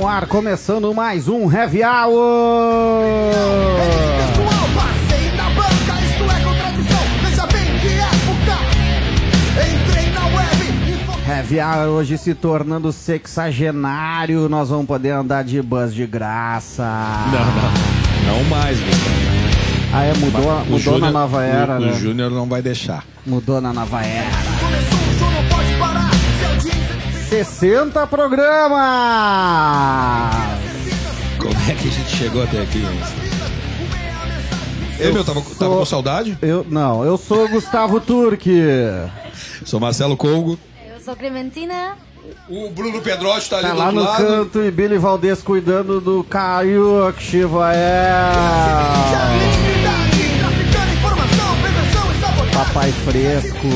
no ar, começando mais um Heavy Hour! Passei na banca, isto é contradição. Veja bem que época. Entrei na web fo- Heavy Hour hoje se tornando sexagenário, nós vamos poder andar de bus de graça. Não, não. Não mais, Gustavo. Ah, é, mudou, mudou na Júnior- nova era, o, né? O Júnior não vai deixar. Mudou na nova era. 60 programas! Como é que a gente chegou até aqui? hein? Eu, meu, tava, tava com saudade? Eu, não, eu sou o Gustavo Turque. Sou Marcelo Congo. Eu sou Clementina. O Bruno Pedrotti tá ali Tá do lá outro no lado. canto e Billy Valdez cuidando do Caio Chivael. Criminalidade, Papai Fresco.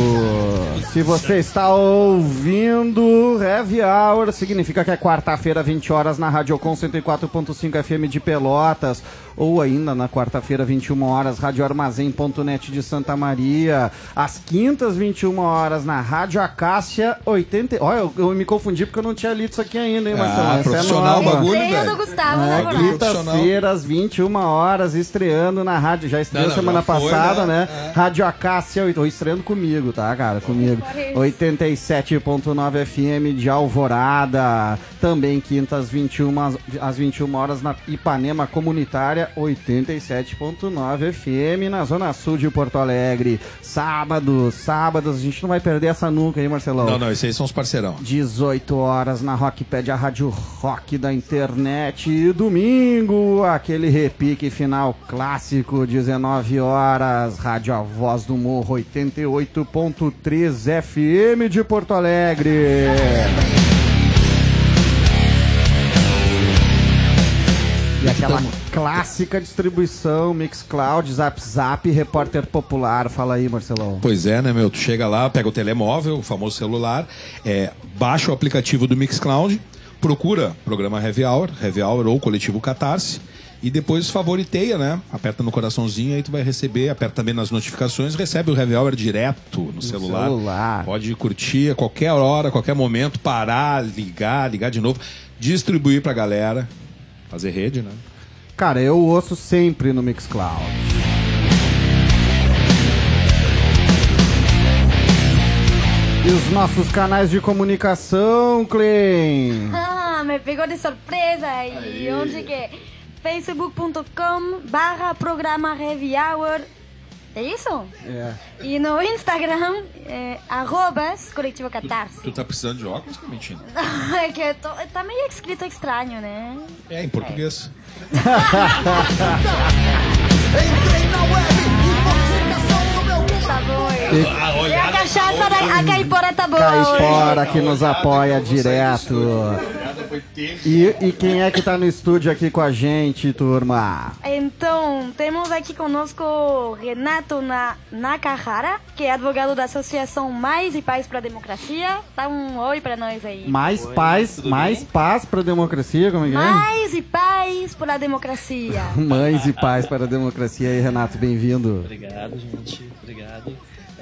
Se você está ouvindo Heavy Hour, significa que é quarta-feira, 20 horas, na Radiocom 104.5 FM de Pelotas. Ou ainda na quarta-feira, 21 horas, radioarmazém.net de Santa Maria. Às quintas, 21 horas, na Rádio Acácia 80. Olha, eu, eu me confundi porque eu não tinha lido isso aqui ainda, hein, Marcelo? Ah, Essa é profissional nova. o bagulho, velho. do Gustavo, É, né. Quinta-feira, às 21 horas, estreando na rádio. Já estreou Não, não, semana já foi, passada, né? né? Rádio Acácia, ou estreando comigo, tá, cara? Comigo. 87.9 FM de Alvorada. Também quinta às 21, às- às 21 horas na Ipanema Comunitária, 87.9 FM na Zona Sul de Porto Alegre. Sábado, sábados, a gente não vai perder essa nunca aí, Marcelão. Não, não, esses aí são os parceirão. 18 horas na Rockpad, a rádio rock da internet. E domingo, aquele repique final clássico, 19 horas, Rádio A Voz do Morro, 88.3 FM de Porto Alegre. E aquela clássica distribuição, Mixcloud, Zap Zap, Repórter Popular. Fala aí, Marcelão. Pois é, né, meu? Tu chega lá, pega o telemóvel, o famoso celular, é, baixa o aplicativo do Mixcloud, procura programa Heavy Hour, Heavy Hour ou Coletivo Catarse, e depois favoriteia, né? Aperta no coraçãozinho, aí tu vai receber, aperta também nas notificações, recebe o Heavy Hour direto no, celular. celular. Pode curtir a qualquer hora, a qualquer momento, parar, ligar, ligar de novo, distribuir pra galera, fazer rede, né? Cara, eu ouço sempre no Mixcloud. E os nossos canais de comunicação, Clem? Ah, me pegou de surpresa. E onde que é? facebook.com barra programa Heavy Hour. É isso? É. E no Instagram, é, arrobas Coletivo Catarse. Tu tá precisando de óculos, tá mentindo? É que eu tô, tá meio escrito estranho, né? É, em português. Tá bom. E a cachaça da a caipora tá boa Caipora que nos apoia direto. E, e quem é que tá no estúdio aqui com a gente, turma? Então, temos aqui conosco Renato Na- Nakahara, que é advogado da Associação Mais e Paz para a Democracia. Dá um oi pra nós aí. Mais paz, mais paz pra democracia, como é que é? Mais e Paz a Democracia. Mães e paz para a democracia. E aí, Renato, bem-vindo. Obrigado, gente. Obrigado.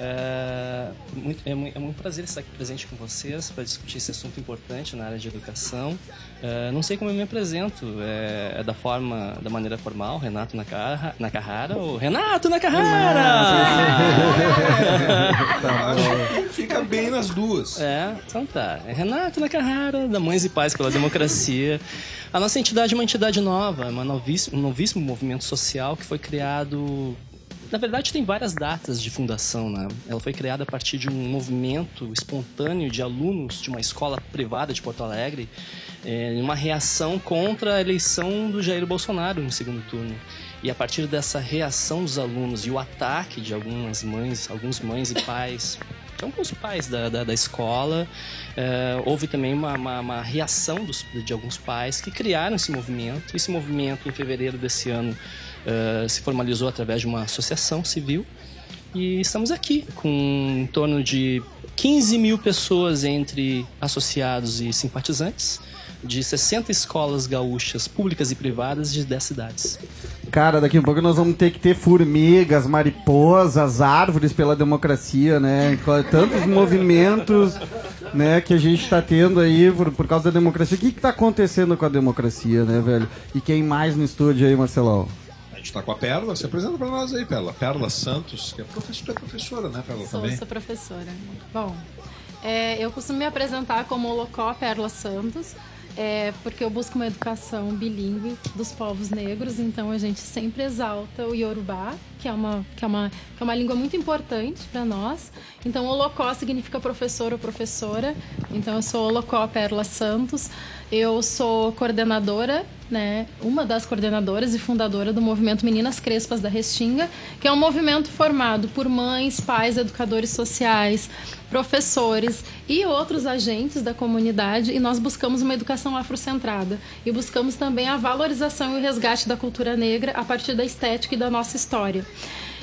É, muito, é, mu- é muito prazer estar aqui presente com vocês para discutir esse assunto importante na área de educação. É, não sei como eu me apresento, é, é da forma, da maneira formal, Renato Nakahara, Nakahara ou Renato Nakahara! Fica bem nas duas. É, então tá. É Renato Nakahara, da Mães e Pais pela Democracia. A nossa entidade é uma entidade nova, é uma novíssima, um novíssimo movimento social que foi criado. Na verdade, tem várias datas de fundação, né? Ela foi criada a partir de um movimento espontâneo de alunos de uma escola privada de Porto Alegre, é, uma reação contra a eleição do Jair Bolsonaro no segundo turno. E a partir dessa reação dos alunos e o ataque de algumas mães, alguns mães e pais de alguns pais da, da, da escola. eh, houve também uma, uma, uma reação dos, de alguns pais que criaram esse movimento. Esse movimento, em fevereiro desse ano, eh, se formalizou através de uma associação civil. E estamos aqui com em torno de 15 mil pessoas entre associados e simpatizantes de 60 escolas gaúchas, públicas e privadas de 10 cidades. Cara, daqui a pouco nós vamos ter que ter formigas, mariposas, árvores pela democracia, né? Tantos movimentos né, que a gente tá tendo aí por, por causa da democracia. O que que tá acontecendo com a democracia, né, velho? E quem mais no estúdio aí, Marcelão? Gente tá com a Perla, se apresenta pra nós aí, Perla. Perla Santos, que é professora, é professora né, Perla, Sou, também? sou professora. Bom, é, eu costumo me apresentar como Holocó Perla Santos, é, porque eu busco uma educação bilíngue dos povos negros, então a gente sempre exalta o Yorubá, que é uma, que é uma, que é uma língua muito importante para nós. Então, Holocó significa professor ou professora, então eu sou Holocó Perla Santos. Eu sou coordenadora, né, uma das coordenadoras e fundadora do movimento Meninas Crespas da Restinga, que é um movimento formado por mães, pais, educadores sociais, professores e outros agentes da comunidade, e nós buscamos uma educação afrocentrada e buscamos também a valorização e o resgate da cultura negra a partir da estética e da nossa história.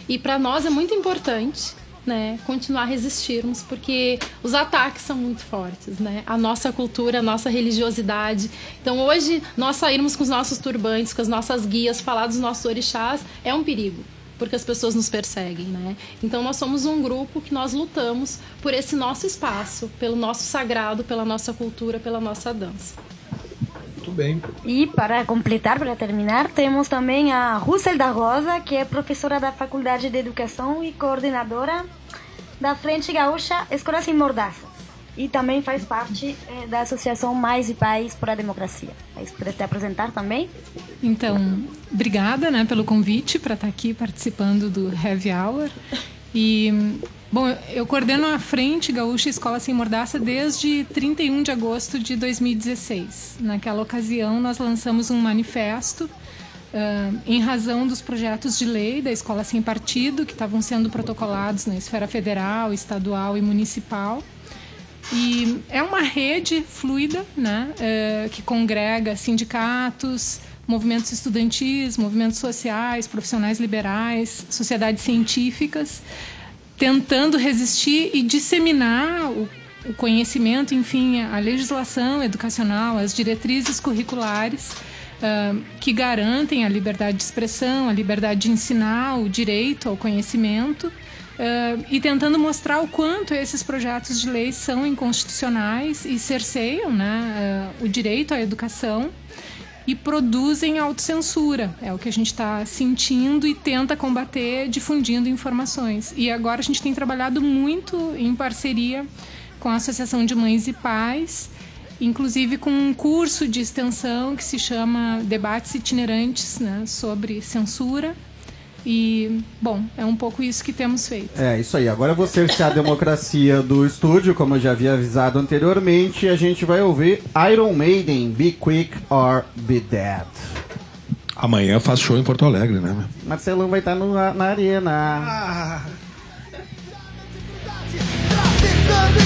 E para nós é muito importante né, continuar a resistirmos, porque os ataques são muito fortes, né? A nossa cultura, a nossa religiosidade. Então, hoje, nós sairmos com os nossos turbantes, com as nossas guias, falar dos nossos orixás, é um perigo, porque as pessoas nos perseguem, né? Então, nós somos um grupo que nós lutamos por esse nosso espaço, pelo nosso sagrado, pela nossa cultura, pela nossa dança. Muito bem. E para completar, para terminar, temos também a Russell da Rosa, que é professora da Faculdade de Educação e coordenadora da Frente Gaúcha Escolas Sem Mordaças. E também faz parte eh, da Associação Mais e Pais por a Democracia. Vai poder te apresentar também? Então, obrigada né, pelo convite para estar aqui participando do Heavy Hour. E, bom, eu coordeno a Frente Gaúcha Escola Sem Mordaça desde 31 de agosto de 2016. Naquela ocasião, nós lançamos um manifesto em razão dos projetos de lei da Escola Sem Partido, que estavam sendo protocolados na esfera federal, estadual e municipal. E é uma rede fluida, né, eh, que congrega sindicatos, movimentos estudantis, movimentos sociais, profissionais liberais, sociedades científicas, tentando resistir e disseminar o conhecimento, enfim, a legislação educacional, as diretrizes curriculares que garantem a liberdade de expressão, a liberdade de ensinar, o direito ao conhecimento. Uh, e tentando mostrar o quanto esses projetos de lei são inconstitucionais e cerceiam né, uh, o direito à educação e produzem autocensura. É o que a gente está sentindo e tenta combater difundindo informações. E agora a gente tem trabalhado muito em parceria com a Associação de Mães e Pais, inclusive com um curso de extensão que se chama Debates Itinerantes né, sobre Censura. E, bom, é um pouco isso que temos feito. É, isso aí. Agora eu vou cercear a democracia do estúdio, como eu já havia avisado anteriormente, e a gente vai ouvir Iron Maiden, Be Quick or Be Dead. Amanhã faz show em Porto Alegre, né? Marcelão vai estar no- na arena. Traficando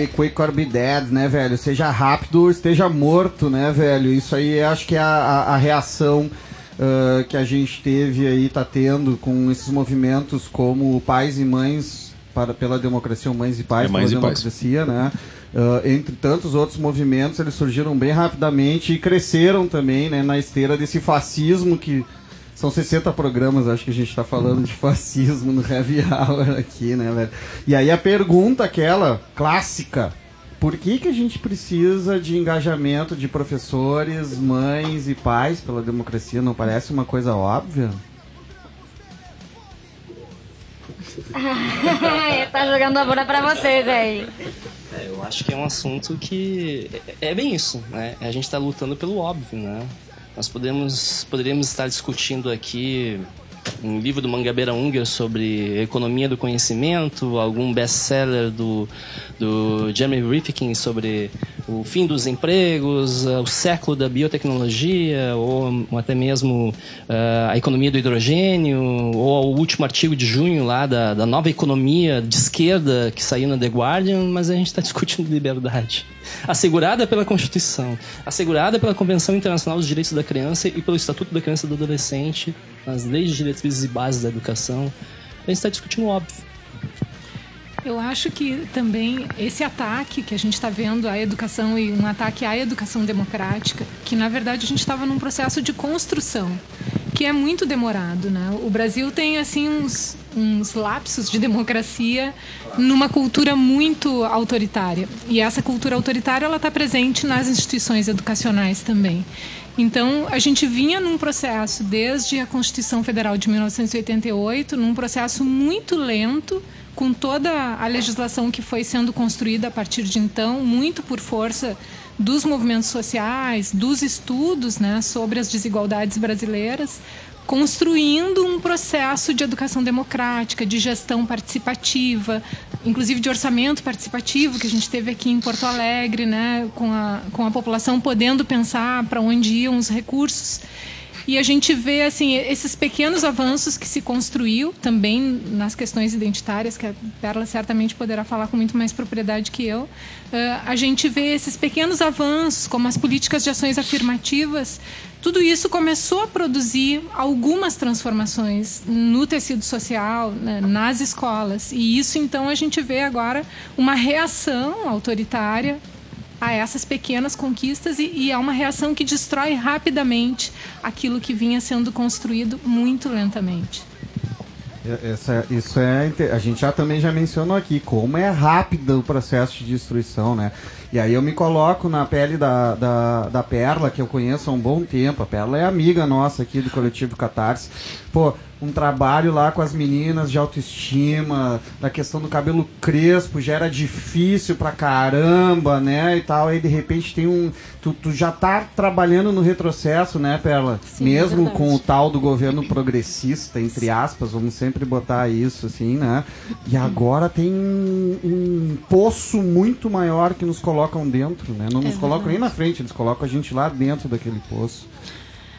be quick or be dead, né, velho? Seja rápido ou esteja morto, né, velho? Isso aí acho que é a, a- a reação ah, que a gente teve aí, tá tendo com esses movimentos como pais e mães para, pela democracia, ou mães e pais É, Mães pela e Pais. democracia, né? Ah, entre tantos outros movimentos, eles surgiram bem rapidamente e cresceram também, né, na esteira desse fascismo que são 60 programas, acho que a gente tá falando de fascismo no Heavy Hour aqui, né, velho? E aí a pergunta aquela clássica, por que que a gente precisa de engajamento de professores, mães e pais pela democracia? Não parece uma coisa óbvia? tá jogando a bola pra vocês aí. É, eu acho que é um assunto que é, é bem isso, né? A gente está lutando pelo óbvio, né? Nós podemos, poderíamos estar discutindo aqui um livro do Mangabeira Unger sobre economia do conhecimento, algum best-seller do, do Jeremy Rifkin sobre o fim dos empregos, eh, o século da biotecnologia, ou até mesmo eh, a economia do hidrogênio, ou o último artigo de junho lá da, da nova economia de esquerda que saiu na The Guardian, mas a gente está discutindo liberdade. Assegurada pela Constituição, assegurada pela Convenção Internacional dos Direitos da Criança e pelo Estatuto da Criança e do Adolescente, nas leis de diretrizes e bases da educação. A gente está discutindo o óbvio. Eu acho que também esse ataque que a gente está vendo à educação e um ataque à educação democrática, que na verdade a gente estava num processo de construção, que é muito demorado, né? O Brasil tem assim uns, uns lapsos de democracia numa cultura muito autoritária e essa cultura autoritária ela está presente nas instituições educacionais também. Então, a gente vinha num processo desde a Constituição Federal de 1988, num processo muito lento, com toda a legislação que foi sendo construída a partir de então, muito por força dos movimentos sociais, dos estudos né, sobre as desigualdades brasileiras, construindo um processo de educação democrática, de gestão participativa, inclusive de orçamento participativo que a gente teve aqui em Porto Alegre, né, com a, com a população podendo pensar para onde iam os recursos. E a gente vê assim esses pequenos avanços que se construiu também nas questões identitárias, que a Perla certamente poderá falar com muito mais propriedade que eu. Uh, a gente vê esses pequenos avanços, como as políticas de ações afirmativas. Tudo isso começou a produzir algumas transformações no tecido social, né, nas escolas. E isso, então, a gente vê agora uma reação autoritária a essas pequenas conquistas e, e é uma reação que destrói rapidamente aquilo que vinha sendo construído muito lentamente. Essa, isso é. A gente já também já mencionou aqui como é rápido o processo de destruição, né? E aí eu me coloco na pele da, da, da Perla, que eu conheço há um bom tempo. A Perla é amiga nossa aqui do coletivo Catarse. Pô, um trabalho lá com as meninas de autoestima, da questão do cabelo crespo, já era difícil pra caramba, né? E tal. Aí de repente tem um. Tu, tu já tá trabalhando no retrocesso, né, Perla? Sim, Mesmo verdade. com o tal do governo progressista, entre aspas, vamos sempre botar isso assim, né? E agora tem um, um poço muito maior que nos colocam dentro, né? Não É nos colocam nem verdade. na frente, eles colocam a gente lá dentro daquele poço.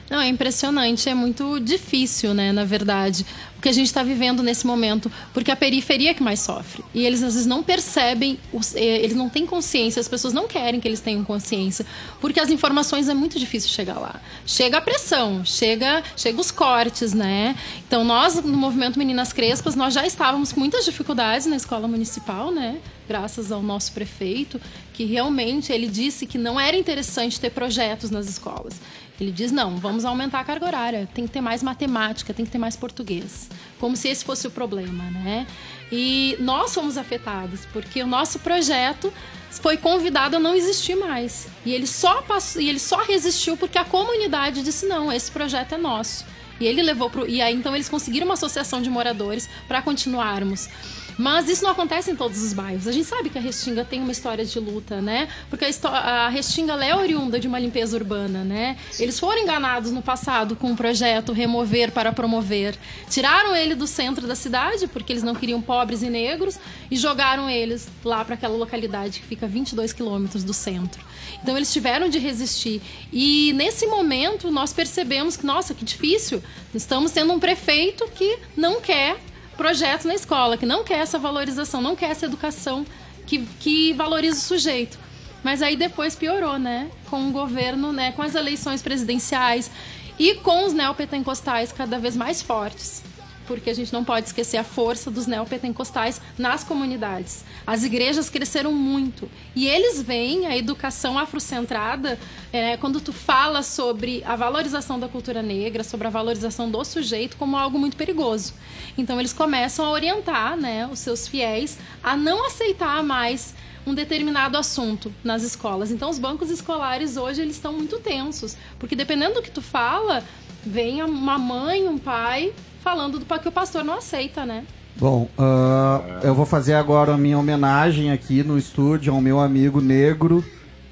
Não, é impressionante, é muito difícil, né, na verdade, o que a gente está vivendo nesse momento, porque a periferia é que mais sofre. E eles às vezes não percebem, eh, eles não têm consciência, as pessoas não querem que eles tenham consciência, porque as informações é muito difícil chegar lá. Chega a pressão, chega, chega os cortes, né? Então nós no movimento Meninas Crespas, nós já estávamos com muitas dificuldades na escola municipal, né? Graças ao nosso prefeito, que realmente ele disse que não era interessante ter projetos nas escolas. Ele diz: não, vamos aumentar a carga horária, tem que ter mais matemática, tem que ter mais português. Como se esse fosse o problema, né? E nós fomos afetados, porque o nosso projeto foi convidado a não existir mais. E ele só, passou, e ele só resistiu porque a comunidade disse: não, esse projeto é nosso. E ele levou pro. E aí então eles conseguiram uma associação de moradores para continuarmos. Mas isso não acontece em todos os bairros. A gente sabe que a Restinga tem uma história de luta, né? Porque a, a Restinga é oriunda de uma limpeza urbana, né? Eles foram enganados no passado com o projeto Remover para Promover. Tiraram ele do centro da cidade, porque eles não queriam pobres e negros, e jogaram eles lá para aquela localidade que fica a 22 quilômetros do centro. Então eles tiveram de resistir. E nesse momento nós percebemos que, nossa, que difícil. Estamos tendo um prefeito que não quer projeto na escola, que não quer essa valorização, não quer essa educação que, que valoriza o sujeito. Mas aí depois piorou, né? Com o governo, né? Com as eleições presidenciais e com os neopentecostais cada vez mais fortes. Porque a gente não pode esquecer a força dos neopentecostais nas comunidades. As igrejas cresceram muito. E eles veem a educação afrocentrada, é, quando tu fala sobre a valorização da cultura negra, sobre a valorização do sujeito, como algo muito perigoso. Então eles começam a orientar né, os seus fiéis a não aceitar mais um determinado assunto nas escolas. Então os bancos escolares hoje eles estão muito tensos, porque dependendo do que tu fala, vem uma mãe, um pai falando do que o pastor não aceita, né? Bom, ah, eu vou fazer agora a minha homenagem aqui no estúdio ao meu amigo negro,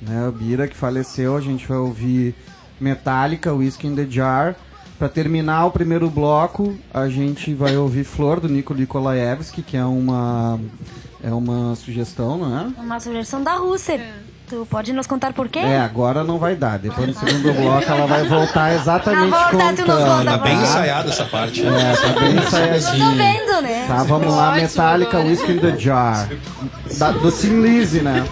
né, o Bira, que faleceu. A gente vai ouvir Metallica, Whiskey in the Jar. Pra terminar o primeiro bloco, a gente vai ouvir Flor, do Nico Nikolaevski, que é uma, é uma sugestão, não é? Uma sugestão da Rússia. Tu pode nos contar por quê? É, agora não vai dar. Depois no segundo bloco ela vai voltar exatamente volta, nos contando. conta Tá bem ensaiada essa parte. É, tá bem Eu tô ensaiadinho. vendo, né? Tá, vamos lá, Metallica. Whiskey in the Jar. Da- do Tim Lizzy, né?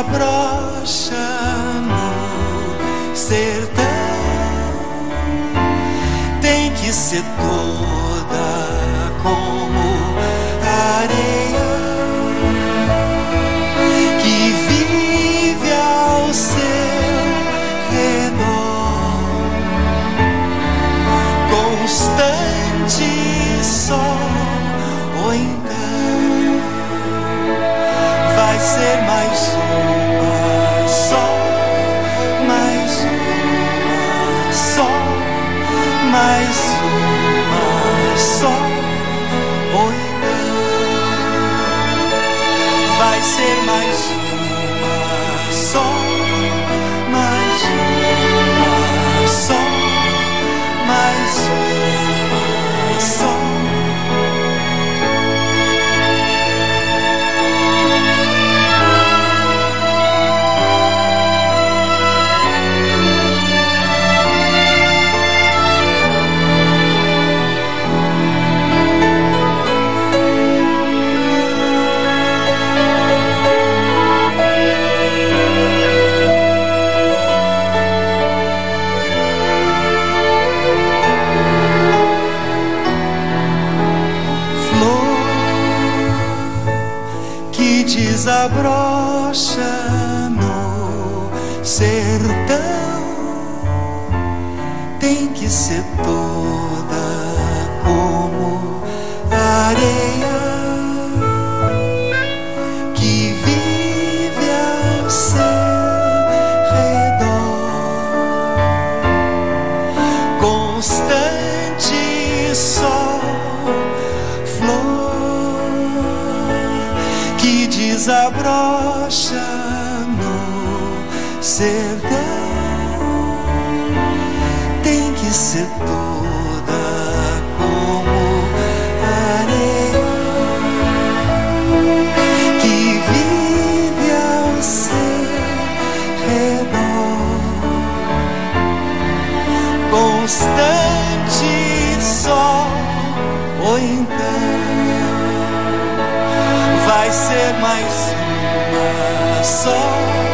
Desabrocha no sertão tem que ser toda constante sol, ou então vai ser mais uma só,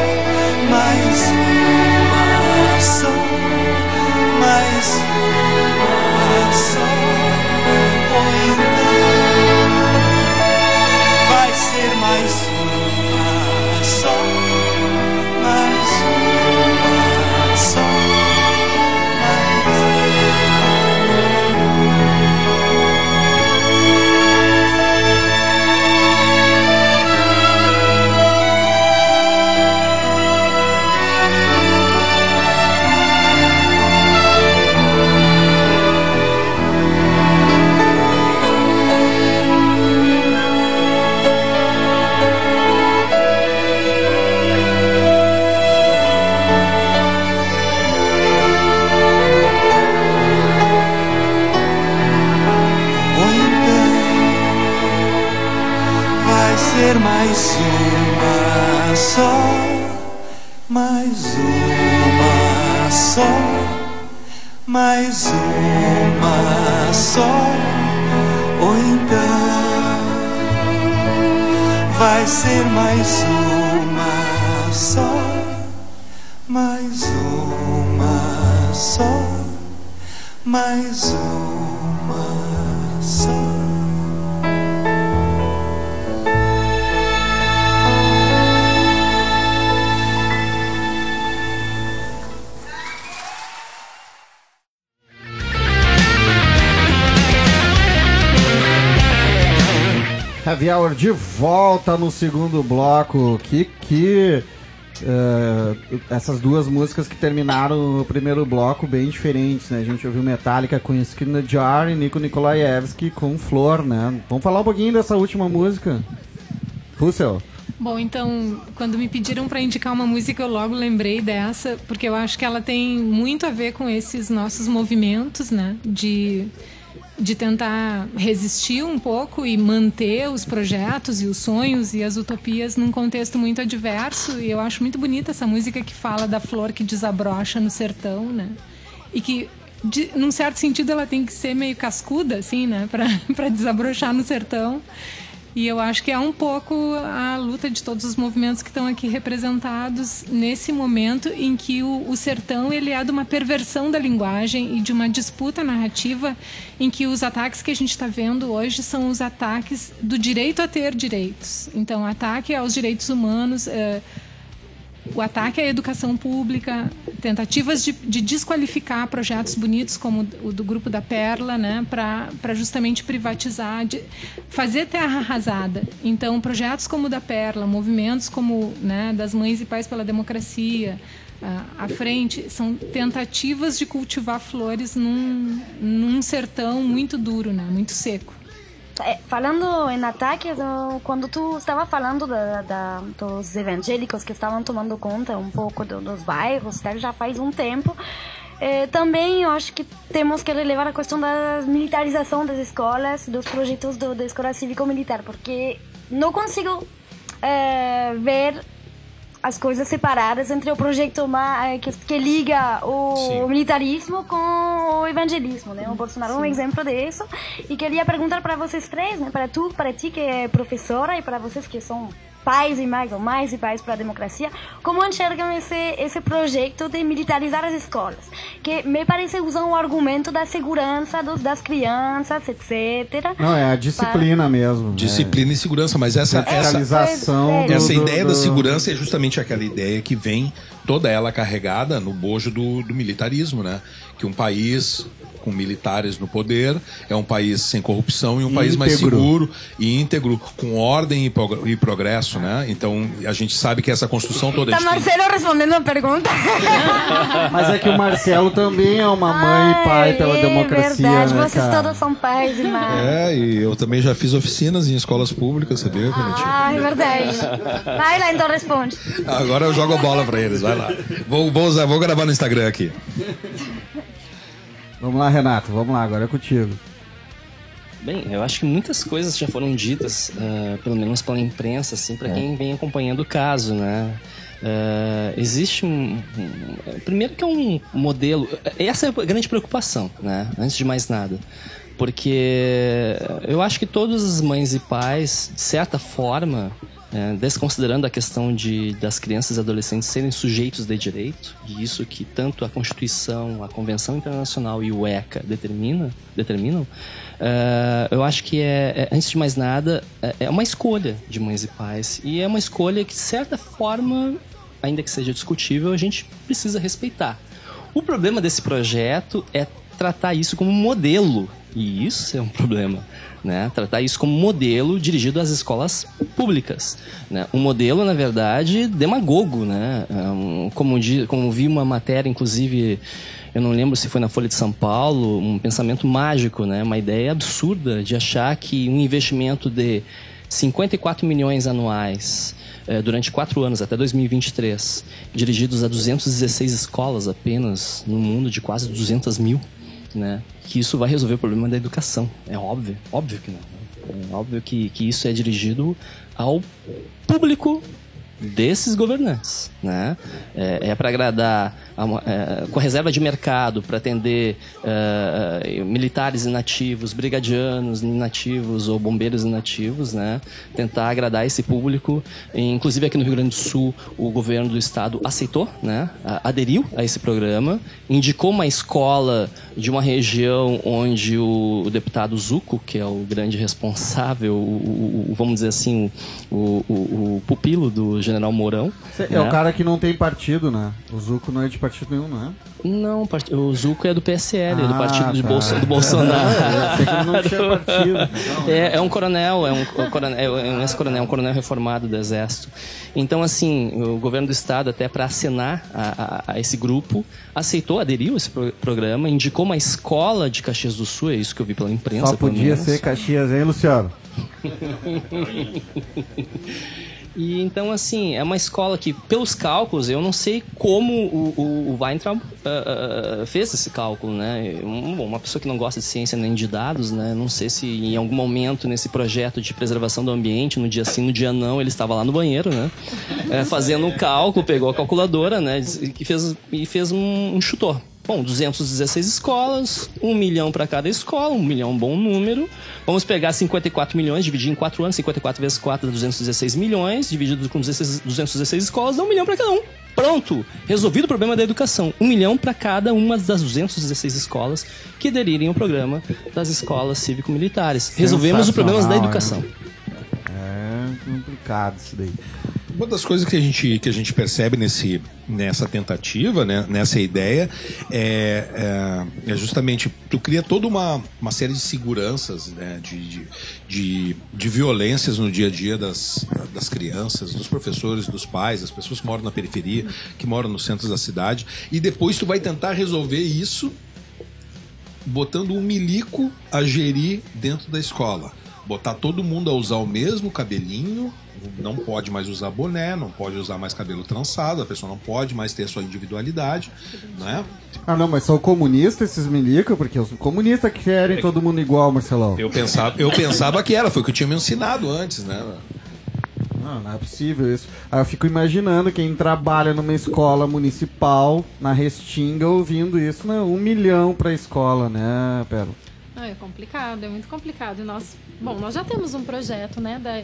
só, mais uma só. Ou então vai ser mais uma só, mais uma só, mais uma Heavy Hour de volta no segundo bloco. Que que eh, essas duas músicas que terminaram o primeiro bloco bem diferentes, né? A gente ouviu Metallica com Skin in the Jar e Nico Nikolaevski com Flor, né? Vamos falar um pouquinho dessa última música. Russell. Bom, então, quando me pediram para indicar uma música, eu logo lembrei dessa, porque eu acho que ela tem muito a ver com esses nossos movimentos, né? De, de tentar resistir um pouco e manter os projetos e os sonhos e as utopias num contexto muito adverso. E eu acho muito bonita essa música que fala da flor que desabrocha no sertão, né? E que, de, num certo sentido, ela tem que ser meio cascuda, assim, né? Para desabrochar no sertão. E eu acho que é um pouco a luta de todos os movimentos que estão aqui representados nesse momento em que o, o sertão ele é de uma perversão da linguagem e de uma disputa narrativa em que os ataques que a gente está vendo hoje são os ataques do direito a ter direitos. Então, ataque aos direitos humanos. eh, o ataque à educação pública, tentativas de, de desqualificar projetos bonitos como o do Grupo da Perla, né, para justamente privatizar, de, fazer terra arrasada. Então, projetos como o da Perla, movimentos como né, das Mães e Pais pela Democracia, à frente, são tentativas de cultivar flores num, num sertão muito duro, né, muito seco. É, falando em ataques, eu- quando tu estava falando da, da- dos evangélicos que estavam tomando conta um pouco do- dos bairros, já faz um tempo, é, também eu acho que temos que relevar a questão da militarização das escolas, dos projetos do, da escola cívico-militar, porque não consigo é, ver as coisas separadas entre o projeto eh, que, que liga o Sim. militarismo com o evangelismo, né? O Bolsonaro é um exemplo disso. E queria perguntar para vocês três, né? Para tu, para ti que é professora e para vocês que são pais e mais ou mais e pais para a democracia, como enxergam esse esse projeto de militarizar as escolas? Que me parece usar um argumento da segurança dos, das crianças, etc. Não, é a disciplina mesmo. Disciplina e segurança, mas essa, É. essa, É, do- essa do- ideia do- da segurança é justamente aquela ideia que vem toda ela carregada no bojo do, do militarismo, né? Que um país com militares no poder é um país sem corrupção e um país mais Íntegro. seguro e íntegro, com ordem e, prog- e progresso, né? Então a gente sabe que essa construção toda Tá a gente tem- Marcelo respondendo a pergunta. Mas é que o Marcelo também é uma mãe e pai pela Ai, democracia, É verdade, né, vocês cara? todos são pais e mães. É, e eu também já fiz oficinas em escolas públicas, sabia? Ah, é verdade. Vai lá, então responde. Agora eu jogo a bola pra eles, vai lá. Vou, vou, usar, vou gravar no Instagram aqui. Vamos lá, Renato, vamos lá, agora é contigo. Bem, eu acho que muitas coisas já foram ditas, ah, pelo menos pela imprensa, assim, para quem vem acompanhando o caso, né? Ah, existe um, um- Primeiro que é um modelo. Essa é a grande preocupação, né? Antes de mais nada. Porque eu acho que todas as mães e pais, de certa forma, é, desconsiderando a questão de, das crianças e adolescentes serem sujeitos de direito, e isso que tanto a Constituição, a Convenção Internacional e o ECA determina, determinam, é, eu acho que é, é, antes de mais nada, é, é uma escolha de mães e pais. E é uma escolha que, de certa forma, ainda que seja discutível, a gente precisa respeitar. O problema desse projeto é tratar isso como modelo. E isso é um problema. Né? Tratar isso como modelo dirigido às escolas públicas. Né? Um modelo, na verdade, demagogo. Né? É como, como vi uma matéria, inclusive, eu não lembro se foi na Folha de São Paulo, um pensamento mágico, né? uma ideia absurda de achar que um investimento de 54 milhões anuais eh, durante quatro anos, até 2023, dirigidos a 216 escolas apenas no mundo de quase 200 mil, né? Que isso vai resolver o problema da educação. É óbvio, óbvio que não. É óbvio que, que isso é dirigido ao público desses governantes, né? É, para agradar a é, com a reserva de mercado para atender é, é, militares inativos, brigadianos inativos ou bombeiros inativos, né? Tentar agradar esse público. E, inclusive aqui no Rio Grande do Sul, o governo do estado aceitou, né? Aderiu a esse programa, indicou uma escola de uma região onde o, o deputado Zuco, que é o grande responsável, o, o- vamos dizer assim, o- o pupilo do general Mourão. Cê- né? É o cara que não tem partido, né? O Zuco não é de partido nenhum, não é? Não, o part- o Zuco é do PSL, é do Ah, partido de tá. Bolso- do Bolsonaro. Não tinha partido. É, é um coronel, é um, um coronel, é um ex-coronel, um coronel reformado do Exército. Então, assim, o governo do Estado, até para acenar a, a- a esse grupo, aceitou, aderiu a esse pro- programa, indicou uma escola de Caxias do Sul, é isso que eu vi pela imprensa. Só podia ser Caxias, hein, Luciano? E então, assim, é uma escola que, pelos cálculos, eu não sei como o, o, o Weintraub ah, ah, fez esse cálculo, né? Um- uma pessoa que não gosta de ciência nem de dados, né? Não sei se em algum momento nesse projeto de preservação do ambiente, no dia sim, no dia não, ele estava lá no banheiro, né? É, fazendo um cálculo, pegou a calculadora, né? E fez, e fez um, um chutor. Bom, 216 escolas, 1 milhão para cada escola, 1 milhão é um bom número. Vamos pegar 54 milhões, dividir em 4 anos, 54 vezes 4 dá 216 milhões, dividido com 16 216 escolas, dá 1 milhão para cada um. Pronto! Resolvido o problema da educação. 1 milhão para cada uma das 216 escolas que aderirem ao programa das escolas cívico-militares. Resolvemos os problemas da educação. É complicado isso daí. Uma das coisas que a gente, que a gente percebe nesse, nessa tentativa, né, nessa ideia, é, é, é justamente tu cria toda uma, uma série de seguranças, né, de, de, de, de violências no dia a dia das, das crianças, dos professores, dos pais, das pessoas que moram na periferia, que moram nos centros da cidade, e depois tu vai tentar resolver isso botando um milico a gerir dentro da escola. Botar todo mundo a usar o mesmo cabelinho, não pode mais usar boné, não pode usar mais cabelo trançado, a pessoa não pode mais ter a sua individualidade, né? Ah, não, mas são comunistas esses milica, porque os comunistas que querem todo mundo igual, Marcelão. Eu pensava, eu pensava que era, foi o que eu tinha me ensinado antes, né? Não, não é possível isso. Aí eu fico imaginando quem trabalha numa escola municipal, na Restinga, ouvindo isso, né? Um milhão pra escola, né, Pérola? Ah, é complicado, é muito complicado. E nós, bom, nós já temos um projeto, né, da,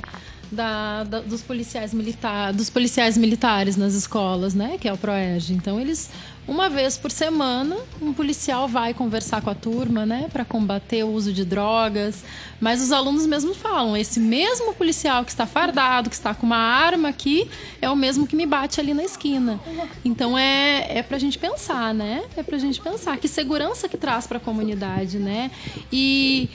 da- da- dos policiais militares, dos policiais militares nas escolas, né, que é o Proeg. Então eles uma vez por semana, um policial vai conversar com a turma, né, para combater o uso de drogas. Mas os alunos mesmo falam, esse mesmo policial que está fardado, que está com uma arma aqui, é o mesmo que me bate ali na esquina. Então é é pra gente pensar, né? É pra gente pensar que segurança que traz para a comunidade, né? E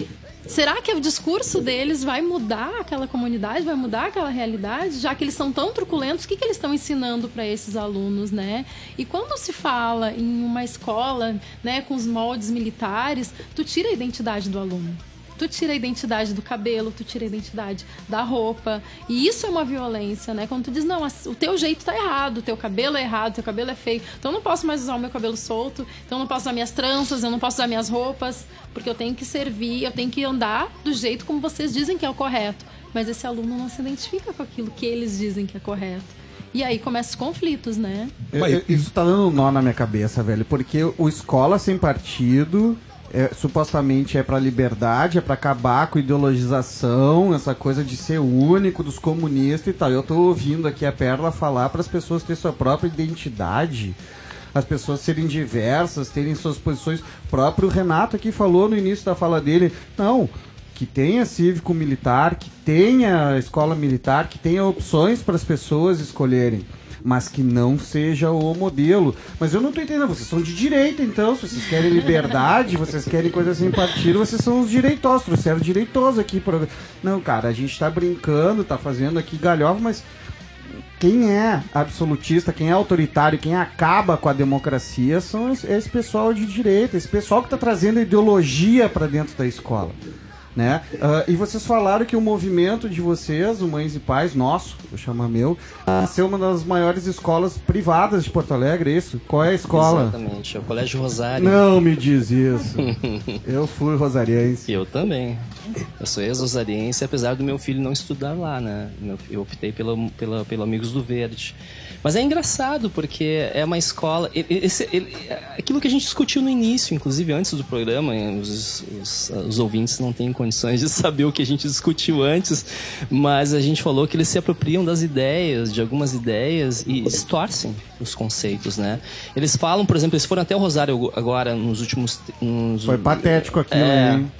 Será que o discurso deles vai mudar aquela comunidade, vai mudar aquela realidade? Já que eles são tão truculentos, o que, que eles estão ensinando para esses alunos, né? E quando se fala em uma escola, né, com os moldes militares, tu tira a identidade do aluno. Tu tira a identidade do cabelo, tu tira a identidade da roupa. E isso é uma violência, né? Quando tu diz, não, o teu jeito tá errado, o teu cabelo é errado, o teu cabelo é feio. Então eu não posso mais usar o meu cabelo solto, então eu não posso usar minhas tranças, eu não posso usar minhas roupas, porque eu tenho que servir, eu tenho que andar do jeito como vocês dizem que é o correto. Mas esse aluno não se identifica com aquilo que eles dizem que é correto. E aí começam os conflitos, né? Eu- eu- isso tá dando um nó na minha cabeça, velho. Porque o escola sem partido é, supostamente é pra liberdade, é pra acabar com ideologização, essa coisa de ser único dos comunistas e tal. Eu tô ouvindo aqui a Perla falar para as pessoas terem sua própria identidade. As pessoas serem diversas, terem suas posições. O próprio Renato aqui falou no início da fala dele. Não, que tenha cívico militar, que tenha escola militar, que tenha opções para as pessoas escolherem, mas que não seja o modelo. Mas eu não tô entendendo, vocês são de direita então, se vocês querem liberdade, vocês querem coisa sem partido, vocês são os direitosos, trouxeram direitoso aqui. Pra... Não, cara, a gente tá brincando, tá fazendo aqui galhofa, mas quem é absolutista, quem é autoritário, quem acaba com a democracia são esse pessoal de direita, esse pessoal que está trazendo ideologia para dentro da escola. Né? Ah, e vocês falaram que o movimento de vocês, o Mães e Pais, nosso, eu chamo meu, nasceu uma das maiores escolas privadas de Porto Alegre, é isso? Qual é a escola? Exatamente, é o Colégio Rosário. Não me diz isso. eu fui rosariense. Eu também. Eu sou ex-rosariense, apesar do meu filho não estudar lá, né? Eu optei pela, pela, pelo Amigos do Verde. Mas é engraçado, porque é uma escola. esse- ele- aquilo que a gente discutiu no início, inclusive antes do programa, os, os- os ouvintes não têm condições de saber o que a gente discutiu antes, mas a gente falou que eles se apropriam das ideias, de algumas ideias, e distorcem os conceitos, né? Eles falam, por exemplo, eles foram até o Rosário agora, nos últimos. nos- Foi patético aquilo, É, hein?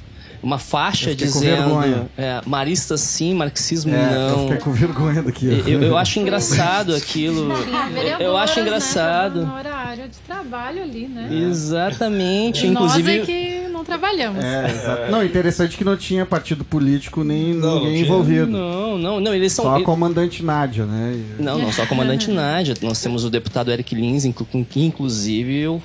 uma faixa Eu dizendo vergonha. é, marista sim, marxismo É, eu não. fiquei com vergonha daquilo. Eu, eu acho engraçado aquilo. Eu, eu acho né, engraçado. No horário de trabalho ali, né? Exatamente. Inclusive. é que não trabalhamos. É, exato. Não, interessante que não tinha partido político nem Não, não ninguém tinha. envolvido. Não, não, não, eles são. Só a comandante Nádia, né? Não, não só a comandante Nádia. Nós temos o deputado Eric Lins, com que inclusive eu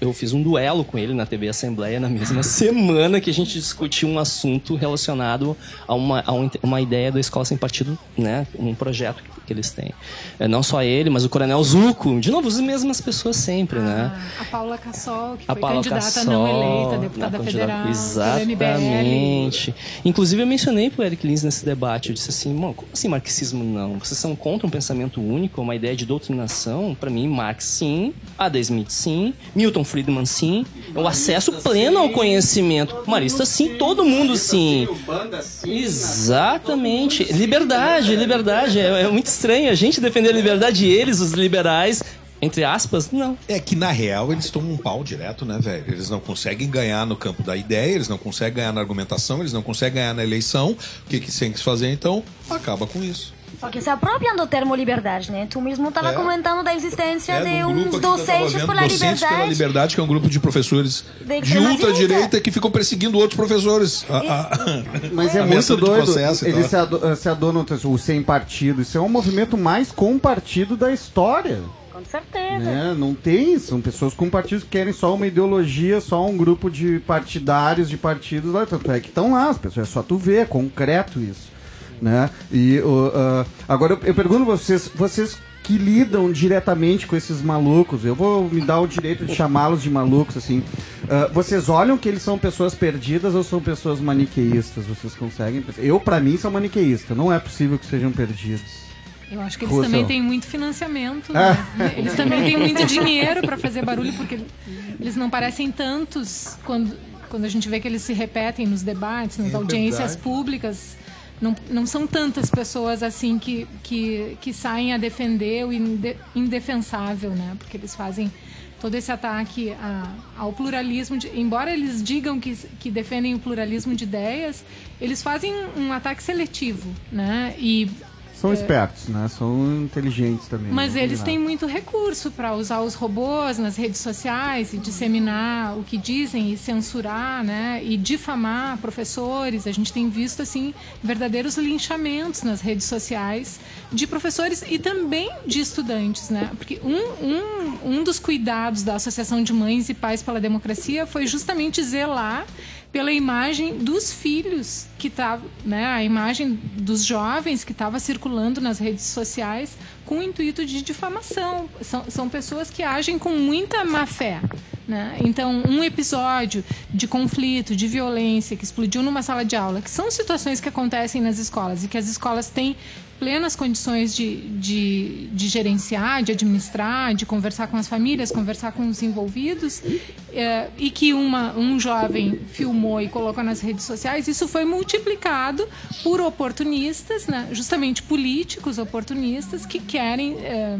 eu fiz um duelo com ele na TV Assembleia na mesma semana que a gente discutiu um assunto relacionado a uma, a um- uma ideia da Escola Sem Partido, né? Um projeto que, eles têm. É, não só ele, mas o Coronel Zuco. De novo, as mesmas pessoas sempre, né? A Paula Cassol, que A foi Paula candidata Cassol, não eleita, na deputada federal. Exatamente. Inclusive, eu mencionei pro Eric Lins nesse debate. Eu disse assim, "Mano, como assim marxismo não? Vocês são contra um pensamento único, uma ideia de doutrinação? Para mim, Marx sim, Adam Smith sim, Milton Friedman sim, o acesso pleno ao conhecimento. Marista sim, todo mundo sim. Exatamente. Liberdade, liberdade. É, é muito estranho a gente defender a liberdade e eles, os liberais, entre aspas, não. É que na real eles tomam um pau direto, né, velho? Eles não conseguem ganhar no campo da ideia, eles não conseguem ganhar na argumentação, eles não conseguem ganhar na eleição. O que, que tem que se fazer então? Acaba com isso. Só que se apropriam do termo liberdade, né? Tu mesmo estava É. comentando da existência É, de um uns docentes vendo, pela Docentes liberdade. pela Liberdade, que é um grupo de professores De de ultradireita que ficam perseguindo outros professores. A- a- Mas é muito doido. processo Eles se, tal. ado- se adonam o sem partido. Isso é um movimento mais com partido da história. Com certeza. né? Não tem, são pessoas com partidos que querem só uma ideologia, só um grupo de partidários de partidos lá. Tanto é que estão lá, as pessoas, é só tu ver, é concreto isso. Né? E ah, agora eu, eu pergunto vocês, vocês que lidam diretamente com esses malucos, eu vou me dar o direito de chamá-los de malucos, assim. ah, vocês olham que eles são pessoas perdidas ou são pessoas maniqueístas? Vocês conseguem? Eu, pra mim, sou maniqueísta. Não é possível que sejam perdidos. Eu acho que eles Russell. também têm muito financiamento, né? Eles também têm muito dinheiro para fazer barulho, porque eles não parecem tantos quando, quando a gente vê que eles se repetem nos debates, nas audiências públicas. Não, não são tantas pessoas assim que, que, que saem a defender o inde- indefensável, né? Porque eles fazem todo esse ataque a- ao pluralismo. De, embora eles digam que, que defendem o pluralismo de ideias, eles fazem um ataque seletivo, né? E São espertos, né? São inteligentes também. mas né? eles têm muito recurso para usar os robôs nas redes sociais e disseminar o que dizem e censurar, né? E difamar professores. A gente tem visto assim verdadeiros linchamentos nas redes sociais de professores e também de estudantes, né? Porque um, um, um dos cuidados da Associação de Mães e Pais pela Democracia foi justamente zelar pela imagem dos filhos que estavam, né, a imagem dos jovens que estava circulando nas redes sociais com o intuito de difamação. São, são pessoas que agem com muita má fé. Né? Então, um episódio de conflito, de violência que explodiu numa sala de aula, que são situações que acontecem nas escolas e que as escolas têm plenas condições de, de, de gerenciar, de administrar, de conversar com as famílias, conversar com os envolvidos, eh, e que uma, um jovem filmou e colocou nas redes sociais, isso foi multiplicado por oportunistas, né? justamente políticos oportunistas que querem. eh,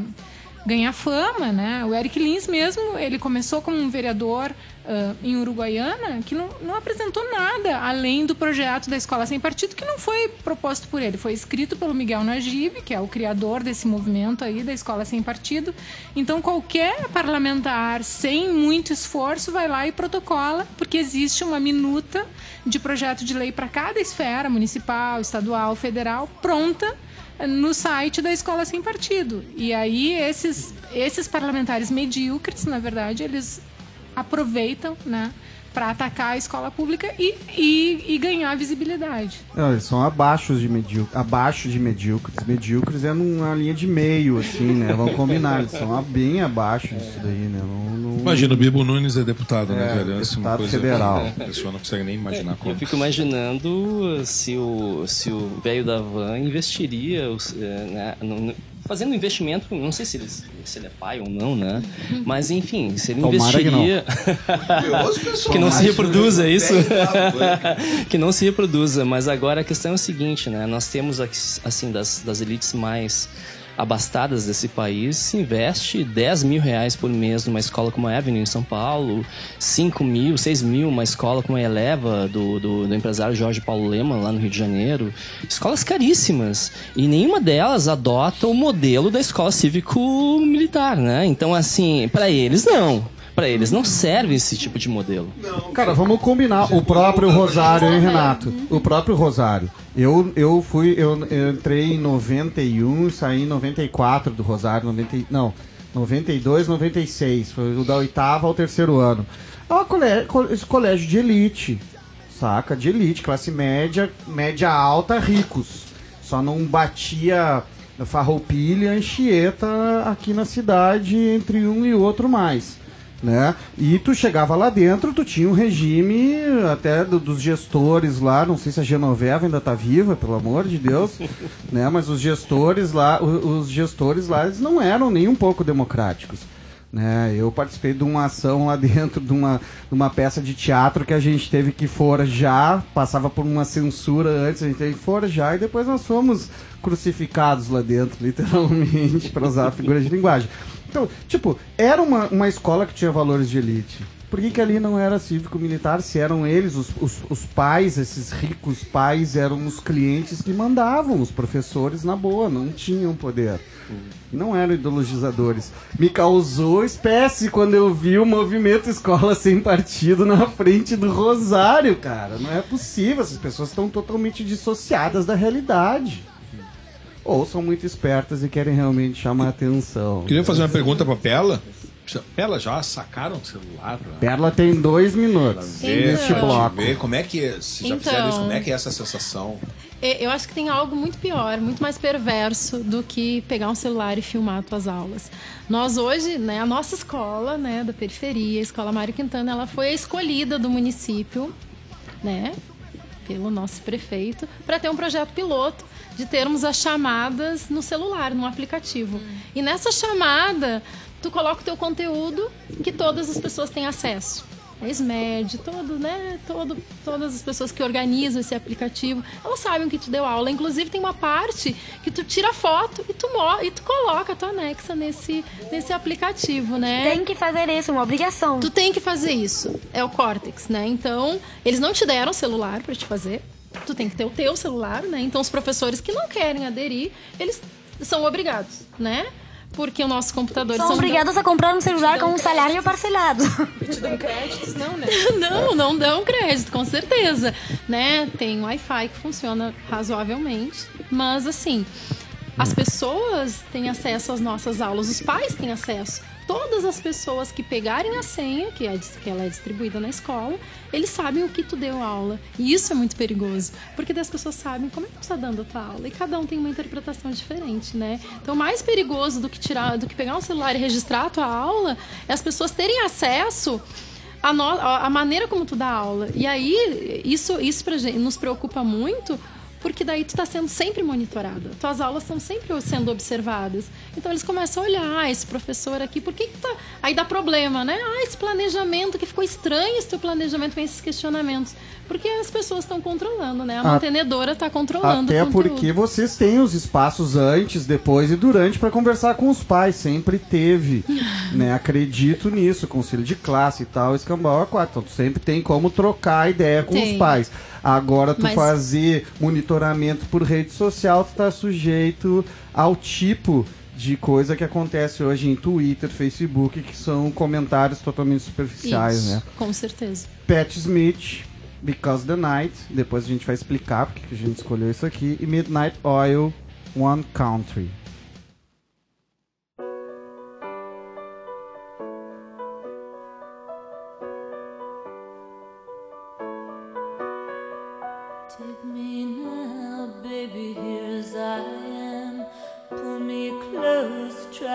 ganhar fama, né? O Eric Lins mesmo, ele começou como um vereador ah, em Uruguaiana que não, não apresentou nada além do projeto da Escola Sem Partido, que não foi proposto por ele, foi escrito pelo Miguel Najib, que é o criador desse movimento aí da Escola Sem Partido. Então qualquer parlamentar sem muito esforço vai lá e protocola, porque existe uma minuta de projeto de lei para cada esfera, municipal, estadual, federal, pronta no site da Escola Sem Partido. E aí esses, esses parlamentares medíocres, na verdade, eles aproveitam, né, para atacar a escola pública e, e, e ganhar visibilidade. Não, eles são abaixo de medíocres. Abaixo de medíocres. Medíocres é numa linha de meio, assim, né? Vamos combinar. Eles são bem abaixo disso daí, né? Não, não- Imagina, o Bibo Nunes é deputado, É, né, velho? É uma deputado federal. A pessoa não consegue nem imaginar Eu como. fico imaginando se o, se o velho da van investiria os, eh, né, no- fazendo investimento, não sei se ele, se ele é pai ou não, né? Mas enfim, se ele Tomara que não. investiria. que não se reproduza é isso? que não se reproduza. Mas agora a questão é o seguinte, né? Nós temos assim das, das elites mais abastadas desse país investe 10 mil reais por mês numa escola como a Avenue em São Paulo, 5 mil, 6 mil uma escola como a Eleva do, do, do empresário Jorge Paulo Lema lá no Rio de Janeiro. Escolas caríssimas. E nenhuma delas adota o modelo da escola cívico-militar, né? Então, assim, para eles não. Para eles não serve esse tipo de modelo. Cara, vamos combinar. O próprio Rosário, hein, Renato? O próprio Rosário. Eu, eu fui, eu, eu entrei em 91 e saí em 94 do Rosário, 90, e- não, 92, 96. Foi o da oitava ao terceiro ano. É um colégio, colégio de elite, saca? De elite, classe média, média alta, ricos. Só não batia farroupilha, anchieta aqui na cidade entre um e outro mais. Né? E tu chegava lá dentro, tu tinha um regime até do- dos gestores lá, não sei se a Genoveva ainda tá viva, pelo amor de Deus, né? Mas os gestores lá, o- os gestores lá, eles não eram nem um pouco democráticos. Né? Eu participei de uma ação lá dentro de uma, de uma peça de teatro que a gente teve que forjar, passava por uma censura antes, a gente teve que forjar e depois nós fomos crucificados lá dentro, literalmente, para usar a figura de linguagem. Então, tipo, era uma, uma escola que tinha valores de elite. Por que, que ali não era cívico-militar? Se eram eles, os, os, os pais, esses ricos pais, eram os clientes que mandavam, os professores na boa, não tinham poder. Não eram ideologizadores. Me causou espécie quando eu vi o movimento Escola Sem Partido na frente do Rosário, cara. Não é possível, essas pessoas estão totalmente dissociadas da realidade. Ou são muito espertas e querem realmente chamar a atenção. Queria fazer uma pergunta pra Pela. Pela, já sacaram o celular? Pra... Perla tem dois minutos ver, neste pra te bloco. ver como é que, se já Então. fizeram isso, como é que é essa sensação? E- Eu acho que tem algo muito pior, muito mais perverso do que pegar um celular e filmar tuas aulas. Nós hoje, né, a nossa escola, né, da periferia, a Escola Mário Quintana, ela foi a escolhida do município, né, pelo nosso prefeito, para ter um projeto piloto de termos as chamadas no celular, no aplicativo. E nessa chamada, tu coloca o teu conteúdo que todas as pessoas têm acesso. A SMED, todo, né, todo, todas as pessoas que organizam esse aplicativo, elas sabem que tu deu aula. Inclusive tem uma parte que tu tira foto e tu, e tu coloca, tu anexa nesse, nesse aplicativo, né? Tem que fazer isso, uma obrigação. Tu tem que fazer isso. É o Cortex, né? Então, eles não te deram celular pra te fazer. Tu tem que ter o teu celular, né? Então, os professores que não querem aderir, eles são obrigados, né? Porque os nossos computadores São são obrigados a comprar um celular com um salário parcelado. Te dão créditos, não, né? Não, não dão crédito, com certeza. Né? Tem Wi-Fi que funciona razoavelmente. Mas assim, as pessoas têm acesso às nossas aulas, os pais têm acesso. Todas as pessoas que pegarem a senha, que, é, que ela é distribuída na escola, eles sabem o que tu deu aula. E isso é muito perigoso. Porque as pessoas sabem como é que tu está dando a tua aula. E cada um tem uma interpretação diferente, né? Então, mais perigoso do que tirar, do que pegar um celular e registrar a tua aula, é as pessoas terem acesso a, no- a maneira como tu dá aula. E aí, isso, isso pra gente, nos preocupa muito, porque daí tu tá sendo sempre monitorada. Tuas aulas estão sempre sendo observadas. Então eles começam a olhar, ah, esse professor aqui, por que, que tá. Aí dá problema, né? Ah, esse planejamento, que ficou estranho esse teu planejamento com esses questionamentos. Porque as pessoas estão controlando, né? A A- mantenedora tá controlando Até porque vocês têm os espaços antes, depois e durante para conversar com os pais. Sempre teve, né? Acredito nisso, conselho de classe e tal, escambau a quatro. Então, tu sempre tem como trocar ideia com Tem. os pais. Agora, tu Mas- fazer monitoramento por rede social, tu tá sujeito ao tipo de coisa que acontece hoje em Twitter, Facebook, que são comentários totalmente superficiais, Isso, né? Com certeza. Pat Smith, Because the Night. Depois a gente vai explicar porque que a gente escolheu isso aqui. E Midnight Oil, One Country.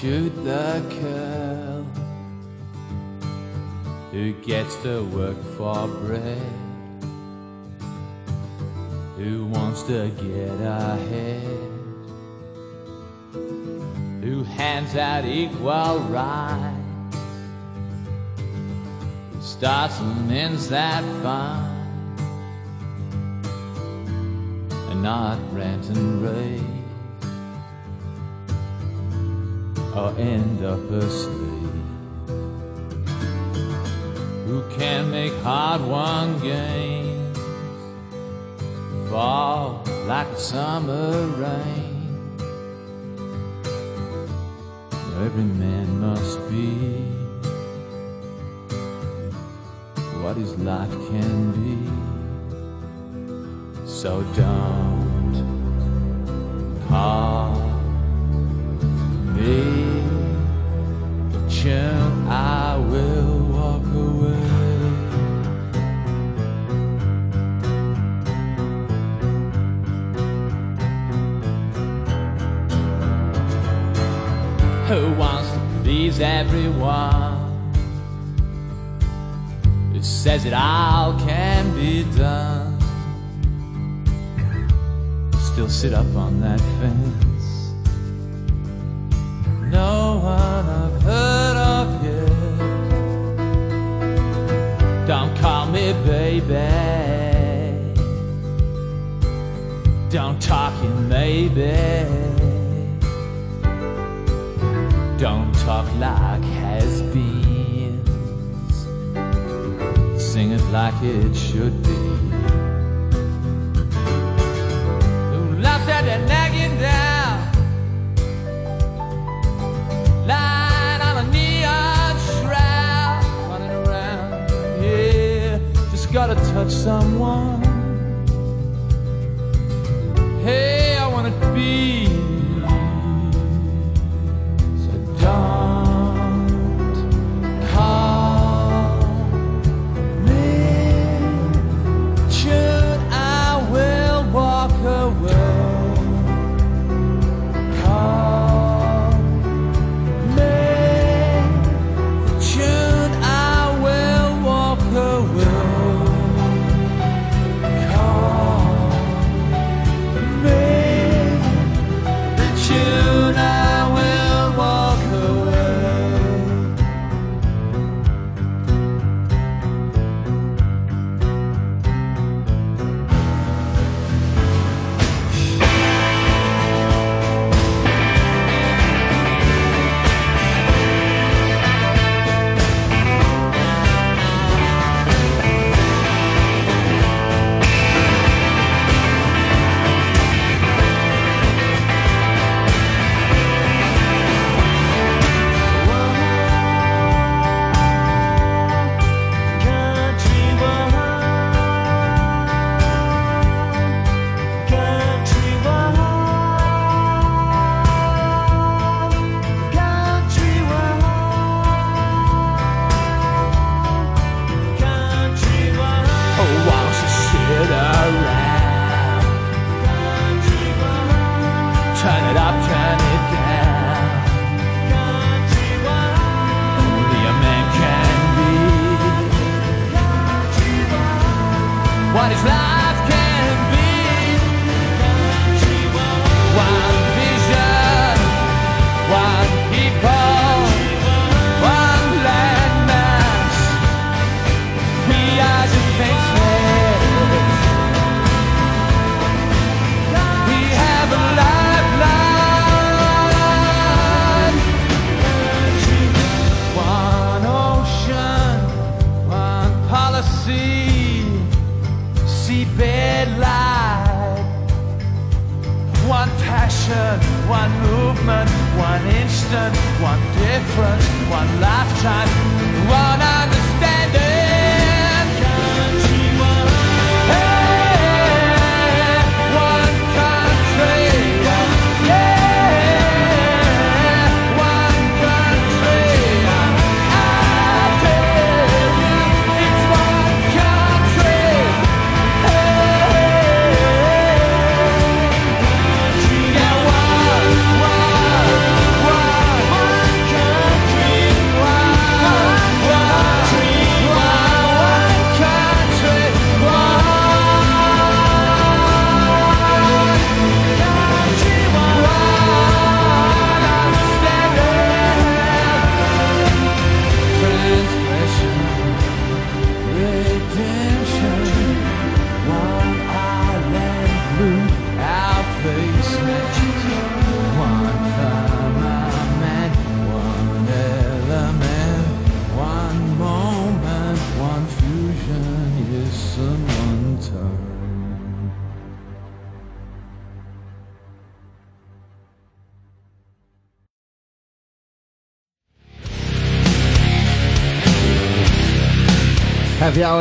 Shoot the curl, who gets to work for bread, who wants to get ahead, who hands out equal rights, who starts and ends that fight and not rant and rave or end up asleep. Who can make hard won games fall like summer rain? Every man must be what his life can be. So don't call June, I will walk away. Who wants to please everyone? Who says it all can be done? Still sit up on that fence. One I've heard of yet. Don't call me baby. Don't talk in maybe. Don't talk like has beens. Sing it like it should be. Who laughs at that nagging down? Lying on a neon shroud, running around. Yeah, just gotta touch someone. Hey, I wanna be.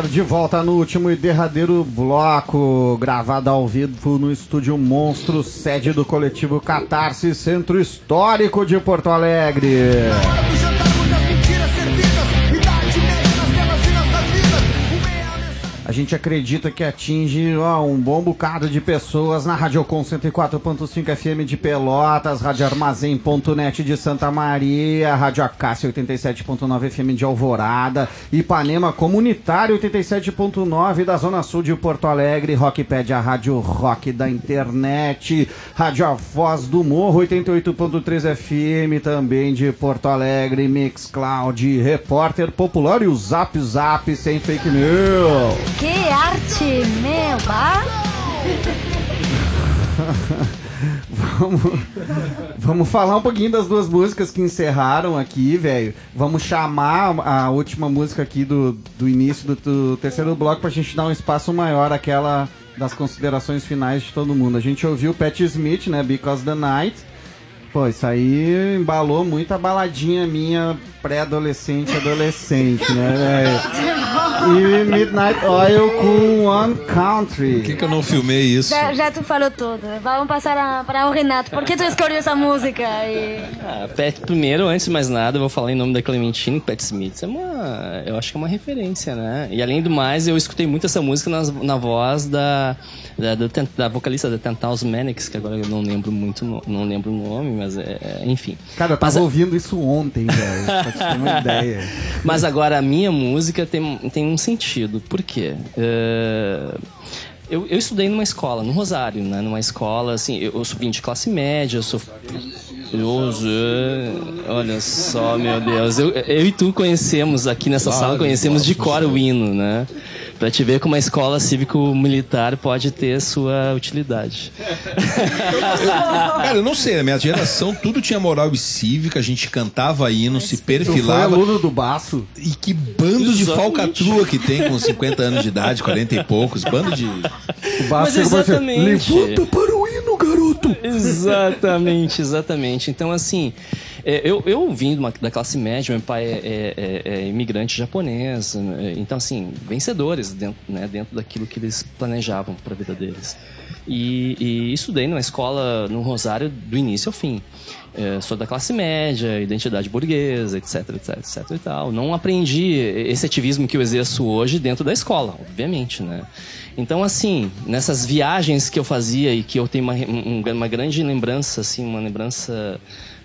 De volta no último e derradeiro bloco, gravado ao vivo no estúdio Monstro, sede do coletivo Catarse Centro Histórico de Porto Alegre. Gente acredita que atinge ó, um bom bocado de pessoas na Radiocom 104.5 FM de Pelotas, Rádio Armazém.net de Santa Maria, Rádio Acácia 87.9 FM de Alvorada, Ipanema Comunitário 87.9 da Zona Sul de Porto Alegre, Rockpad, a Rádio Rock da internet, Rádio A Voz do Morro 88.3 FM também de Porto Alegre, Mixcloud, Repórter Popular e o Zap Zap sem fake news. Que arte, meu, bah! Vamos, vamos falar um pouquinho das duas músicas que encerraram aqui, velho. Vamos chamar a última música aqui do, do início do, do terceiro bloco pra gente dar um espaço maior àquela das considerações finais de todo mundo. A gente ouviu Pat Smith, né? Because the Night. Pô, isso aí embalou muito a baladinha minha pré-adolescente, adolescente, né, velho? E Midnight Oil com One Country. Por que, que eu não filmei isso? Já, já tu falou tudo. Vamos passar para o Renato. Por que tu escolheu essa música? E... Ah, Pat, primeiro, antes de mais nada, eu vou falar em nome da Clementine Pat Smith. É uma, eu acho que é uma referência, né? E além do mais, eu escutei muito essa música nas- na, voz da, da, ten- da vocalista da Ten Thousand Manics, que agora eu não lembro muito, não lembro o nome, mas é, é- enfim. Cara, eu Mas tava a- ouvindo isso ontem, velho, pra te ter uma ideia. Mas agora a minha música tem, tem um sentido. Por quê? É, eu, eu estudei numa escola, no Rosário, né? Numa escola, assim, eu, eu subi de classe média, eu sou. Eu, eu- olha só, meu Deus. Eu, eu e tu conhecemos aqui nessa Claro, sala, conhecemos de claro, cor o hino, né? Pra te ver como a escola cívico-militar pode ter sua utilidade. Cara, eu não sei, na minha geração tudo tinha moral e cívica, a gente cantava hino, se perfilava. aluno do baço? E que bando de falcatrua que tem com 50 anos de idade, 40 e poucos. Bando de. O baço Mas você, exatamente. Levanta para! Exatamente, exatamente. Então, assim, é, eu, eu vim uma- da classe média, meu pai é, é- é- é imigrante japonês, é, então, assim, vencedores dentro, né, dentro daquilo que eles planejavam para a vida deles. E, e estudei numa escola no Rosário do início ao fim. É, sou da classe média, identidade burguesa, etc, etc, etc e tal. Não aprendi esse ativismo que eu exerço hoje dentro da escola, obviamente, né? Então, assim, nessas viagens que eu fazia e que eu tenho uma, um- uma grande lembrança, assim, uma lembrança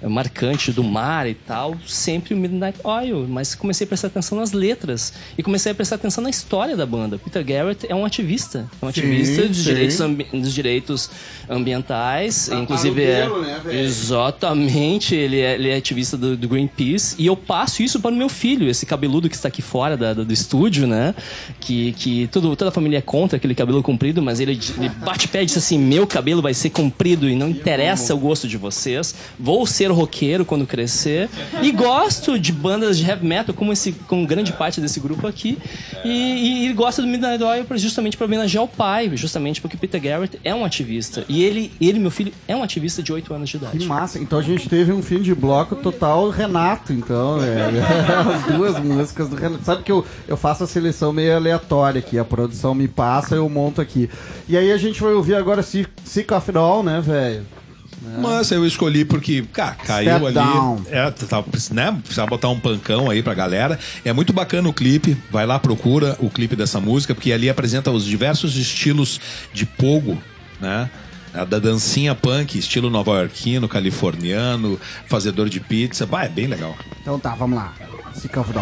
marcante do mar e tal, sempre o Midnight Oil. Mas comecei a prestar atenção nas letras e comecei a prestar atenção na história da banda. Peter Garrett é um ativista, é um Sim, ativista dos sim. direitos, ambi- dos direitos ambientais, inclusive é né, velho? exatamente ele é, ele é ativista do, do Greenpeace e eu passo isso para o meu filho, esse cabeludo que está aqui fora da- da- do estúdio, né? Que, que tudo, toda a família é contra aquele cabelo comprido, mas ele, ele bate pé e diz assim: meu cabelo vai ser comprido e não interessa o gosto de vocês, vou ser roqueiro quando crescer. E gosto de bandas de heavy metal, como, esse, como grande parte desse grupo aqui. E, e, e gosto do Midnight Oil justamente para homenagear o pai, justamente porque Peter Garrett é um ativista. E ele, ele, meu filho, é um ativista de 8 anos de idade. Que massa. Então a gente teve um fim de bloco total Renato, então. É, as duas músicas do Renato. Sabe que eu, eu faço a seleção meio aleatória aqui. A produção me passa, eu monto aqui. E aí a gente vai ouvir agora Sick of It All, né, velho? Mas eu escolhi porque, cara, caiu Step ali. down. É, tá, né? Precisa botar um pancão aí pra galera. É muito bacana o clipe. Vai lá, procura o clipe dessa música, porque ali apresenta os diversos estilos de pogo, né? A Da dancinha punk, estilo nova-iorquino, californiano, fazedor de pizza. Vai, é bem legal. Então tá, vamos lá. Sick of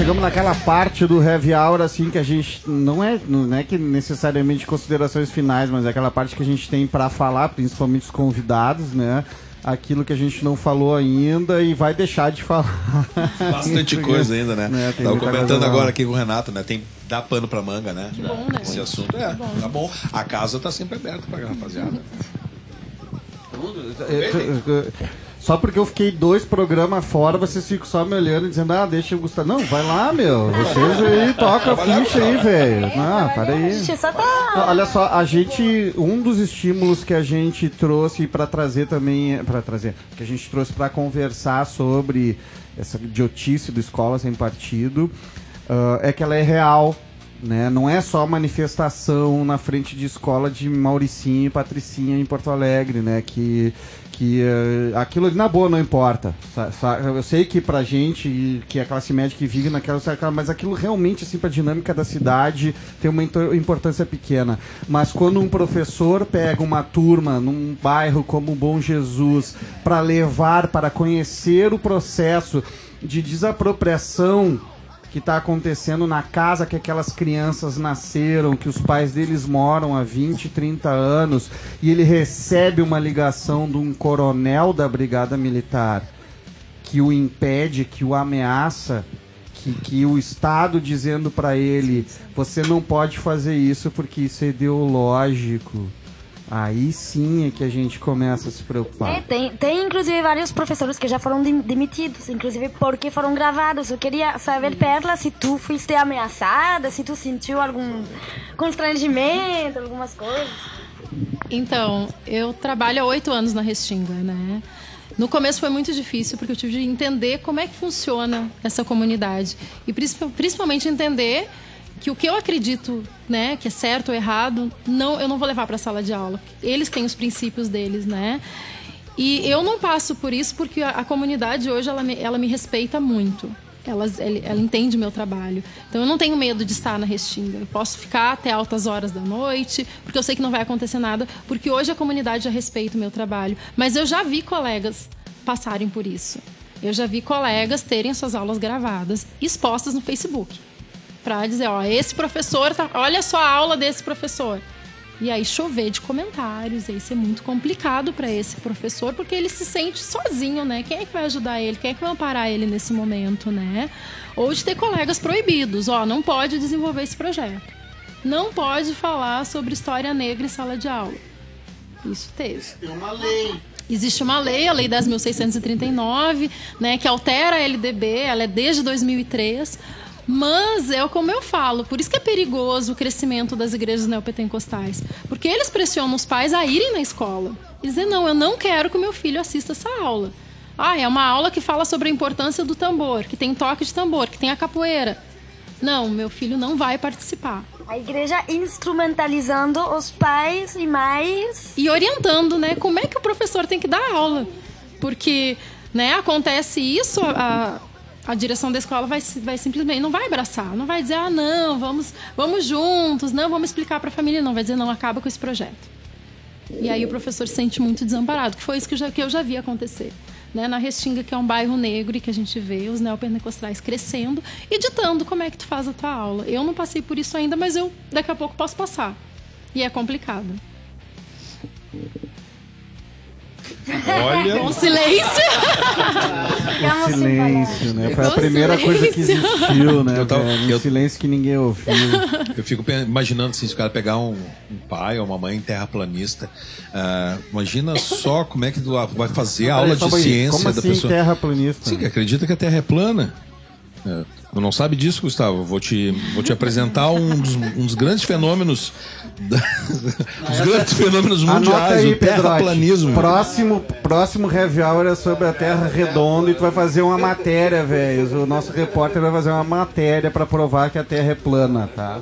chegamos naquela parte do Heavy Hour, assim, que a gente não é, não é que necessariamente considerações finais, mas é aquela parte que a gente tem pra falar, principalmente os convidados, né? Aquilo que a gente não falou ainda e vai deixar de falar. Bastante coisa ainda, né? É, tem Tava comentando agora aqui com o Renato, né? Tem dá pano pra manga, né? bom, né? Esse assunto. É, tá bom. A casa tá sempre aberta pra rapaziada. Só porque eu fiquei dois programas fora, vocês ficam só me olhando e dizendo, ah, deixa o Gustavo. Não, vai lá, meu. Vocês aí, toca a ficha aí, velho. Ah, para aí. Tá. Não, Olha só, a gente, um dos estímulos que a gente trouxe para trazer também, para trazer, que a gente trouxe para conversar sobre essa idiotice do escola sem partido, ah, é que ela é real. Né? Não é só manifestação na frente de escola de Mauricinho e Patricinha em Porto Alegre, né? Que, que eh, aquilo ali na boa não importa. Eu sei que pra gente, que é classe média que vive naquela, mas aquilo realmente, assim, pra dinâmica da cidade tem uma importância pequena. Mas quando um professor pega uma turma num bairro como Bom Jesus para levar, para conhecer o processo de desapropriação que está acontecendo na casa que aquelas crianças nasceram, que os pais deles moram há 20, 30 anos, e ele recebe uma ligação de um coronel da Brigada Militar que o impede, que o ameaça, que, que o Estado dizendo para ele: você não pode fazer isso porque isso é ideológico. Aí sim é que a gente começa a se preocupar. É, tem, tem inclusive vários professores que já foram dem- demitidos, inclusive porque foram gravados. Eu queria saber, Perla, se tu foste ameaçada, se tu sentiu algum constrangimento, algumas coisas. Então, eu trabalho há oito anos na Restinga, né? No começo foi muito difícil, porque eu tive de entender como é que funciona essa comunidade. E princip- principalmente entender que o que eu acredito, né, que é certo ou errado, não, eu não vou levar para a sala de aula. Eles têm os princípios deles, né? E eu não passo por isso porque a, a comunidade hoje ela me, ela me respeita muito. Ele- ela entende meu trabalho. Então eu não tenho medo de estar na Restinga. Eu posso ficar até altas horas da noite, porque eu sei que não vai acontecer nada, porque hoje a comunidade já respeita o meu trabalho. Mas eu já vi colegas passarem por isso. Eu já vi colegas terem suas aulas gravadas, expostas no Facebook. Pra dizer, ó, esse professor, tá, olha só a aula desse professor. E aí chover de comentários, e aí ser muito complicado para esse professor, porque ele se sente sozinho, né? Quem é que vai ajudar ele? Quem é que vai amparar ele nesse momento, né? Ou de ter colegas proibidos, ó, não pode desenvolver esse projeto. Não pode falar sobre história negra em sala de aula. Isso teve. Tem uma lei. Existe uma lei, a Lei 10.639, né, que altera a LDB, ela é desde 2003. Mas é como eu falo, por isso que é perigoso o crescimento das igrejas neopentecostais. Porque eles pressionam os pais a irem na escola. E dizer, não, eu não quero que o meu filho assista essa aula. Ah, é uma aula que fala sobre a importância do tambor, que tem toque de tambor, que tem a capoeira. Não, meu filho não vai participar. A igreja instrumentalizando os pais e mães. e orientando, né, como é que o professor tem que dar aula. Porque, né, acontece isso, a, a direção da escola vai, vai simplesmente, não vai abraçar, não vai dizer, ah, não, vamos, vamos juntos, não, vamos explicar para a família, não, vai dizer, não, acaba com esse projeto. E aí o professor se sente muito desamparado, que foi isso que eu já, que eu já vi acontecer. Né, na Restinga, que é um bairro negro e que a gente vê os neopentecostais crescendo e ditando como é que tu faz a tua aula. Eu não passei por isso ainda, mas eu daqui a pouco posso passar. E é complicado. Olha. Um silêncio. O silêncio, né? Foi a primeira coisa que existiu, né? Eu tava-? Um eu- silêncio que ninguém ouviu. Eu fico imaginando assim, se o cara pegar um, um pai ou uma mãe terraplanista, ah, imagina só como é que tu vai fazer a aula de ciência Como da assim pessoa. terraplanista? Sim, que acredita que a Terra é plana. É, Tu não sabe disso, Gustavo? Vou te, vou te apresentar um dos, um dos grandes fenômenos. Os grandes fenômenos mundiais, aí, o terraplanismo. Próximo, próximo Heavy Hour é sobre a Terra redonda e tu vai fazer uma matéria, velho. O nosso repórter vai fazer uma matéria pra provar que a Terra é plana, tá?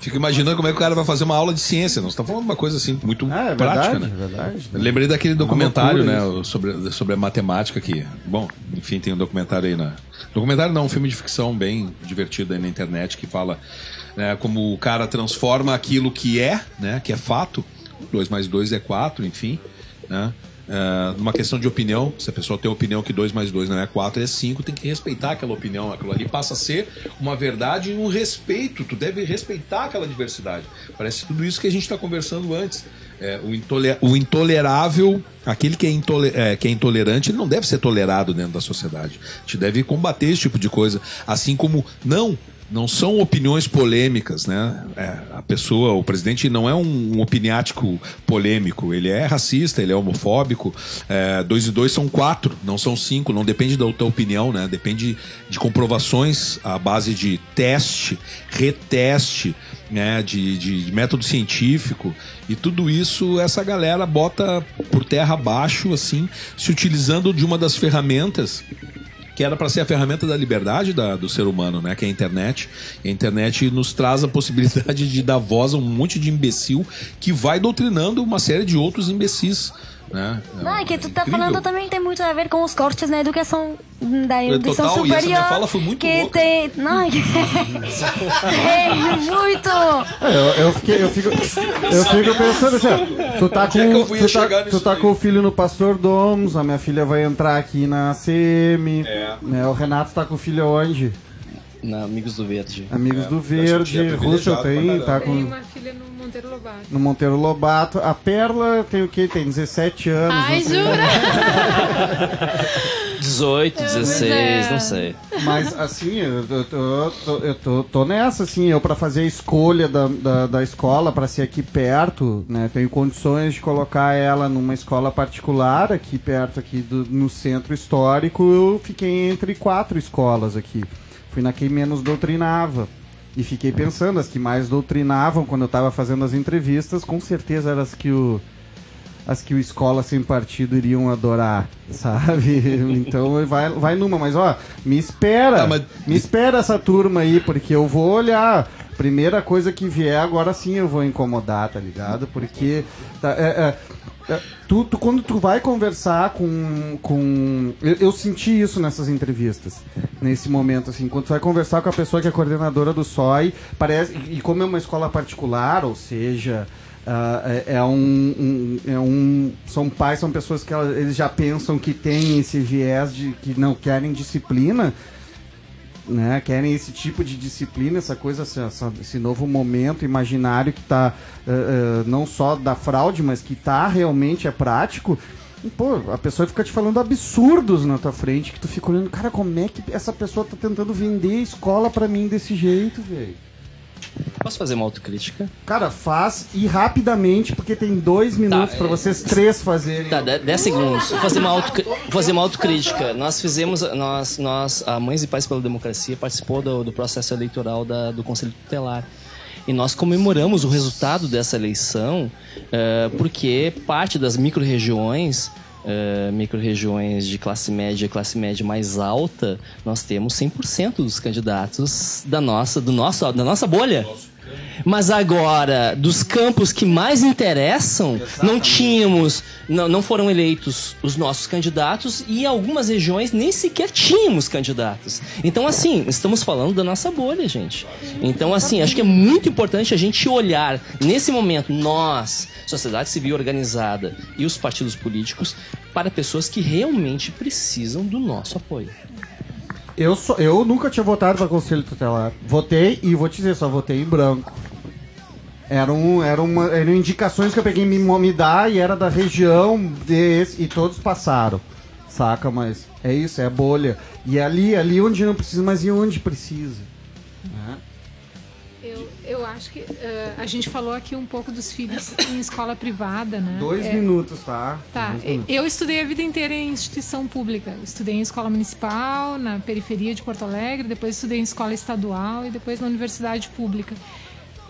Fico imaginando como é que o cara vai fazer uma aula de ciência. Nós estamos falando de uma coisa assim, muito Ah, é prática, verdade, né? é verdade. Lembrei daquele documentário, loucura né, isso. sobre, sobre a matemática que, bom, enfim, tem um documentário aí na documentário não, um filme de ficção bem divertido aí na internet que fala né, como o cara transforma aquilo que é, né, que é fato, 2 mais 2 é 4, enfim, né? é, numa questão de opinião, se a pessoa tem a opinião que 2 mais 2 não é 4, é 5, tem que respeitar aquela opinião. Aquilo ali passa a ser uma verdade e um respeito. Tu deve respeitar aquela diversidade. Parece tudo isso que a gente está conversando antes. É, o, intole- o intolerável, aquele que é, intole- é, que é intolerante, ele não deve ser tolerado dentro da sociedade. A gente deve combater esse tipo de coisa. Assim como não não são opiniões polêmicas, né? É, a pessoa, o presidente não é um, um opiniático polêmico, ele é racista, ele é homofóbico. É, dois e dois são quatro, não são cinco, não depende da tua opinião, né? Depende de comprovações à base de teste, reteste, né? De, de, de método científico. E tudo isso essa galera bota por terra abaixo, assim, se utilizando de uma das ferramentas que era para ser a ferramenta da liberdade da- do ser humano, né? Que é a internet. E a internet nos traz a possibilidade de dar voz a um monte de imbecil que vai doutrinando uma série de outros imbecis. Né? Não, é que tu tá incrível. falando também tem muito a ver com os cortes na educação da educação total, e essa superior. minha fala foi muito que louca. tem, não, é que tem muito. É, Eu, eu, fiquei, eu, fico, eu fico pensando assim, ó, tu tá, é com, tu tá, tu tá com o filho no Pastor Domos, a minha filha vai entrar aqui na CM, É. né, o Renato tá com o filho onde? Na Amigos do Verde. Amigos É, do eu Verde, Russell tem, tá Tem com uma filha no Monteiro Lobato. no Monteiro Lobato. A Perla tem o quê? Tem 17 anos. Ai, jura? 18, 16, é. não sei. Mas assim, eu, eu, tô, tô- eu tô, tô nessa, assim, eu pra fazer a escolha da, da, da escola pra ser aqui perto, né? Tenho condições de colocar ela numa escola particular aqui perto, aqui do, no centro histórico. Eu fiquei entre quatro escolas aqui. Fui na que menos doutrinava. E fiquei pensando, as que mais doutrinavam quando eu tava fazendo as entrevistas, com certeza eram as que o as que o Escola Sem Partido iriam adorar, sabe? Então vai, vai numa, mas ó, me espera, Tá, mas- me espera essa turma aí, porque eu vou olhar. Primeira coisa que vier, agora sim eu vou incomodar, tá ligado? Porque tá, é, é, tu, tu- quando tu vai conversar com. com eu, eu senti isso nessas entrevistas, nesse momento, assim, quando tu vai conversar com a pessoa que é coordenadora do SOI, parece. E, e como é uma escola particular, ou seja. ah, é, é um, um- é um. São pais, são pessoas que elas- eles já pensam que tem esse viés de que não querem disciplina né, querem esse tipo de disciplina, essa coisa, essa- esse novo momento imaginário que está não só da fraude, mas que tá realmente é prático. Pô, a pessoa fica te falando absurdos na tua frente, que tu fica olhando, cara, como é que essa pessoa tá tentando vender escola pra mim desse jeito, velho? Posso fazer uma autocrítica? Cara, faz e rapidamente, porque tem dois minutos pra vocês três fazerem. Tá, 10 segundos. Vou fazer uma, fazer uma autocrítica. Nós fizemos, nós, nós, a Mães e Pais pela Democracia participou do, do processo eleitoral da- do Conselho Tutelar. E nós comemoramos o resultado dessa eleição eh, porque parte das micro-regiões, eh, micro-regiões de classe média e classe média mais alta, nós temos 100% dos candidatos da nossa, do nosso, da nossa bolha. Mas agora, dos campos que mais interessam, não tínhamos, não, não foram eleitos os nossos candidatos e em algumas regiões nem sequer tínhamos candidatos. Então, assim, estamos falando da nossa bolha, gente. Então, assim, acho que é muito importante a gente olhar nesse momento, nós, sociedade civil organizada e os partidos políticos, para pessoas que realmente precisam do nosso apoio. Eu, só, eu nunca tinha votado para Conselho Tutelar. Votei e vou te dizer, só votei em branco. Eram, eram, uma, eram indicações que eu peguei me, me dar e era da região desse, e todos passaram. Saca? Mas é isso, é bolha. E ali, ali onde não precisa, mas e onde precisa? Eu, acho que eh, a gente falou aqui um pouco dos filhos em escola privada, né? Dois É, minutos, tá? Tá, minutos. eu estudei a vida inteira em instituição pública. Estudei em escola municipal, na periferia de Porto Alegre, depois estudei em escola estadual e depois na universidade pública.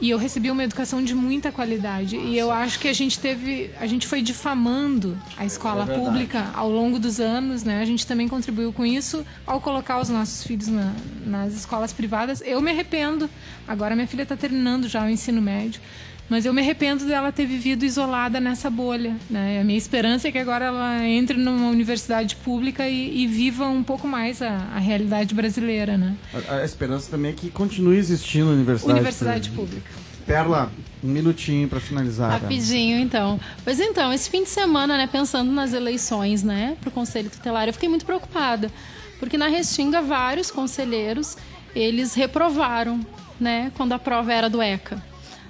E eu recebi uma educação de muita qualidade. E eu acho que a gente teve. A gente foi difamando a escola verdade. pública ao longo dos anos, né? A gente também contribuiu com isso ao colocar os nossos filhos na- nas escolas privadas. Eu me arrependo. Agora minha filha está terminando já o ensino médio. Mas eu me arrependo dela ter vivido isolada nessa bolha. Né? A minha esperança é que agora ela entre numa universidade pública e, e viva um pouco mais a, a realidade brasileira. Né? A, a esperança também é que continue existindo a universidade. Universidade pública. Perla, um minutinho pra finalizar. Rapidinho, então. Pois então, esse fim de semana, né, pensando nas eleições, né, pro Conselho Tutelar, eu fiquei muito preocupada. Porque na Restinga, vários conselheiros, eles reprovaram, né, quando a prova era do ECA.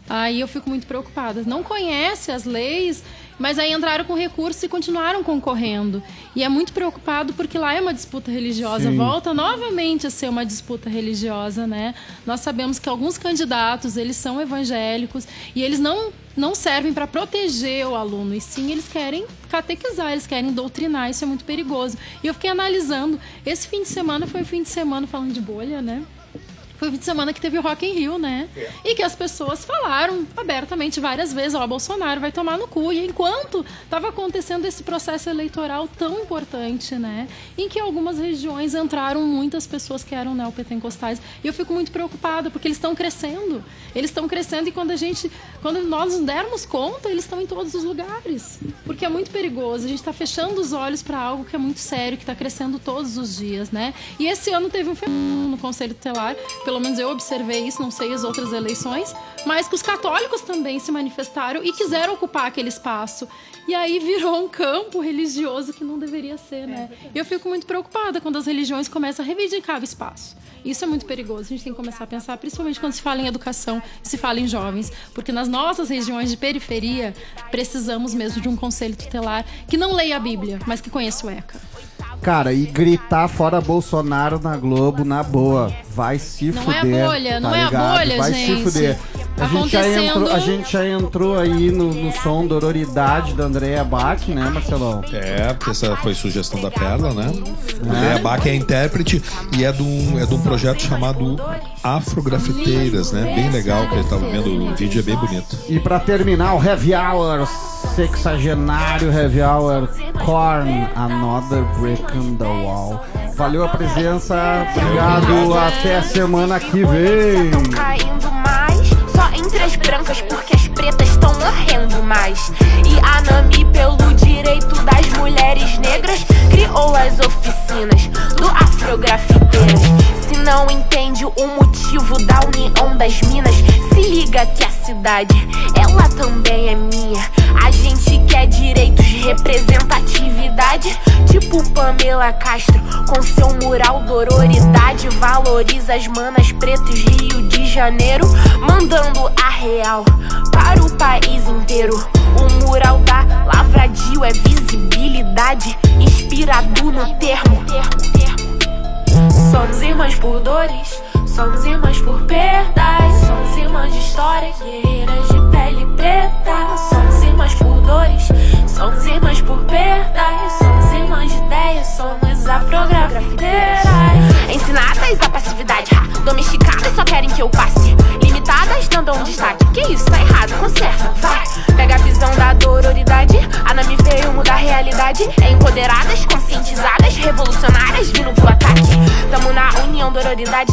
Aí eu fico muito preocupada. Não conhece as leis, mas aí entraram com recurso e continuaram concorrendo. E é muito preocupado porque lá é uma disputa religiosa. Sim. Volta novamente a ser uma disputa religiosa, né? Nós sabemos que alguns candidatos, eles são evangélicos e eles não não servem para proteger o aluno, e sim eles querem catequizar, eles querem doutrinar, isso é muito perigoso. E eu fiquei analisando, esse fim de semana foi o fim de semana falando de bolha, né? Foi o fim de semana que teve o Rock in Rio, né? E que as pessoas falaram abertamente várias vezes, ó, Bolsonaro vai tomar no cu. E enquanto estava acontecendo esse processo eleitoral tão importante, né? Em que algumas regiões entraram muitas pessoas que eram neopentecostais. E eu fico muito preocupada, porque eles estão crescendo. Eles estão crescendo e quando a gente, quando nós nos dermos conta, eles estão em todos os lugares. Porque é muito perigoso. A gente está fechando os olhos para algo que é muito sério, que está crescendo todos os dias, né? E esse ano teve um fenômeno no Conselho Tutelar, pelo menos eu observei isso, não sei as outras eleições, mas que os católicos também se manifestaram e quiseram ocupar aquele espaço. E aí virou um campo religioso que não deveria ser, né? E eu fico muito preocupada quando as religiões começam a reivindicar o espaço. Isso é muito perigoso. A gente tem que começar a pensar, principalmente quando se fala em educação, se fala em jovens, porque nas nossas regiões de periferia precisamos mesmo de um conselho tutelar que não leia a Bíblia, mas que conheça o ECA. Cara, e gritar fora Bolsonaro na Globo, na boa. Vai se Não é a fuder. bolha, tá não é a ligado? bolha, Vai gente. se fuder. A gente, já entrou, a gente já entrou aí no, no som Dororidade da Andrea Bach, né, Marcelão? É, porque essa foi sugestão da Perla, né? Andréa Bach é intérprete e é de um, é de um projeto chamado Afrografiteiras, né? Bem legal, que eu tava vendo, o vídeo é bem bonito. E pra terminar, o Heavy Hour, sexagenário Heavy Hour, Korn, Another Brick Wall. Valeu a presença, obrigado, até semana que vem. caindo mais Só entre as brancas porque as pretas estão morrendo mais E a Nami pelo direito das mulheres negras Criou as oficinas do Afrografiteiras Se não entende o motivo da união das minas. Se liga que a cidade, ela também é minha. A gente quer direitos, representatividade. Tipo Pamela Castro com seu mural dororidade Valoriza as manas pretas Rio de Janeiro Mandando a real para o país inteiro. O mural da Lavradio é visibilidade Inspirado no termo Somos irmãs por dores Somos irmãs por perdas. Somos irmãs de história Guerreiras de pele preta. Somos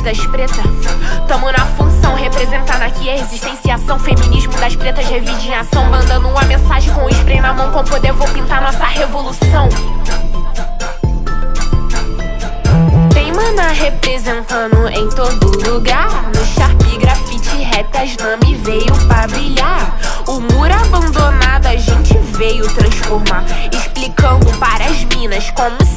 das pretas. Tamo na função representando aqui a resistência ação Feminismo das pretas, revide em ação Mandando uma mensagem com o spray na mão Com poder vou pintar nossa revolução. Tem mana representando em todo lugar. No Sharp, grafite, rap, as Nami veio pra brilhar. O muro abandonado a gente veio transformar. Explicando para as minas como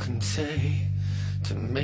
can say to me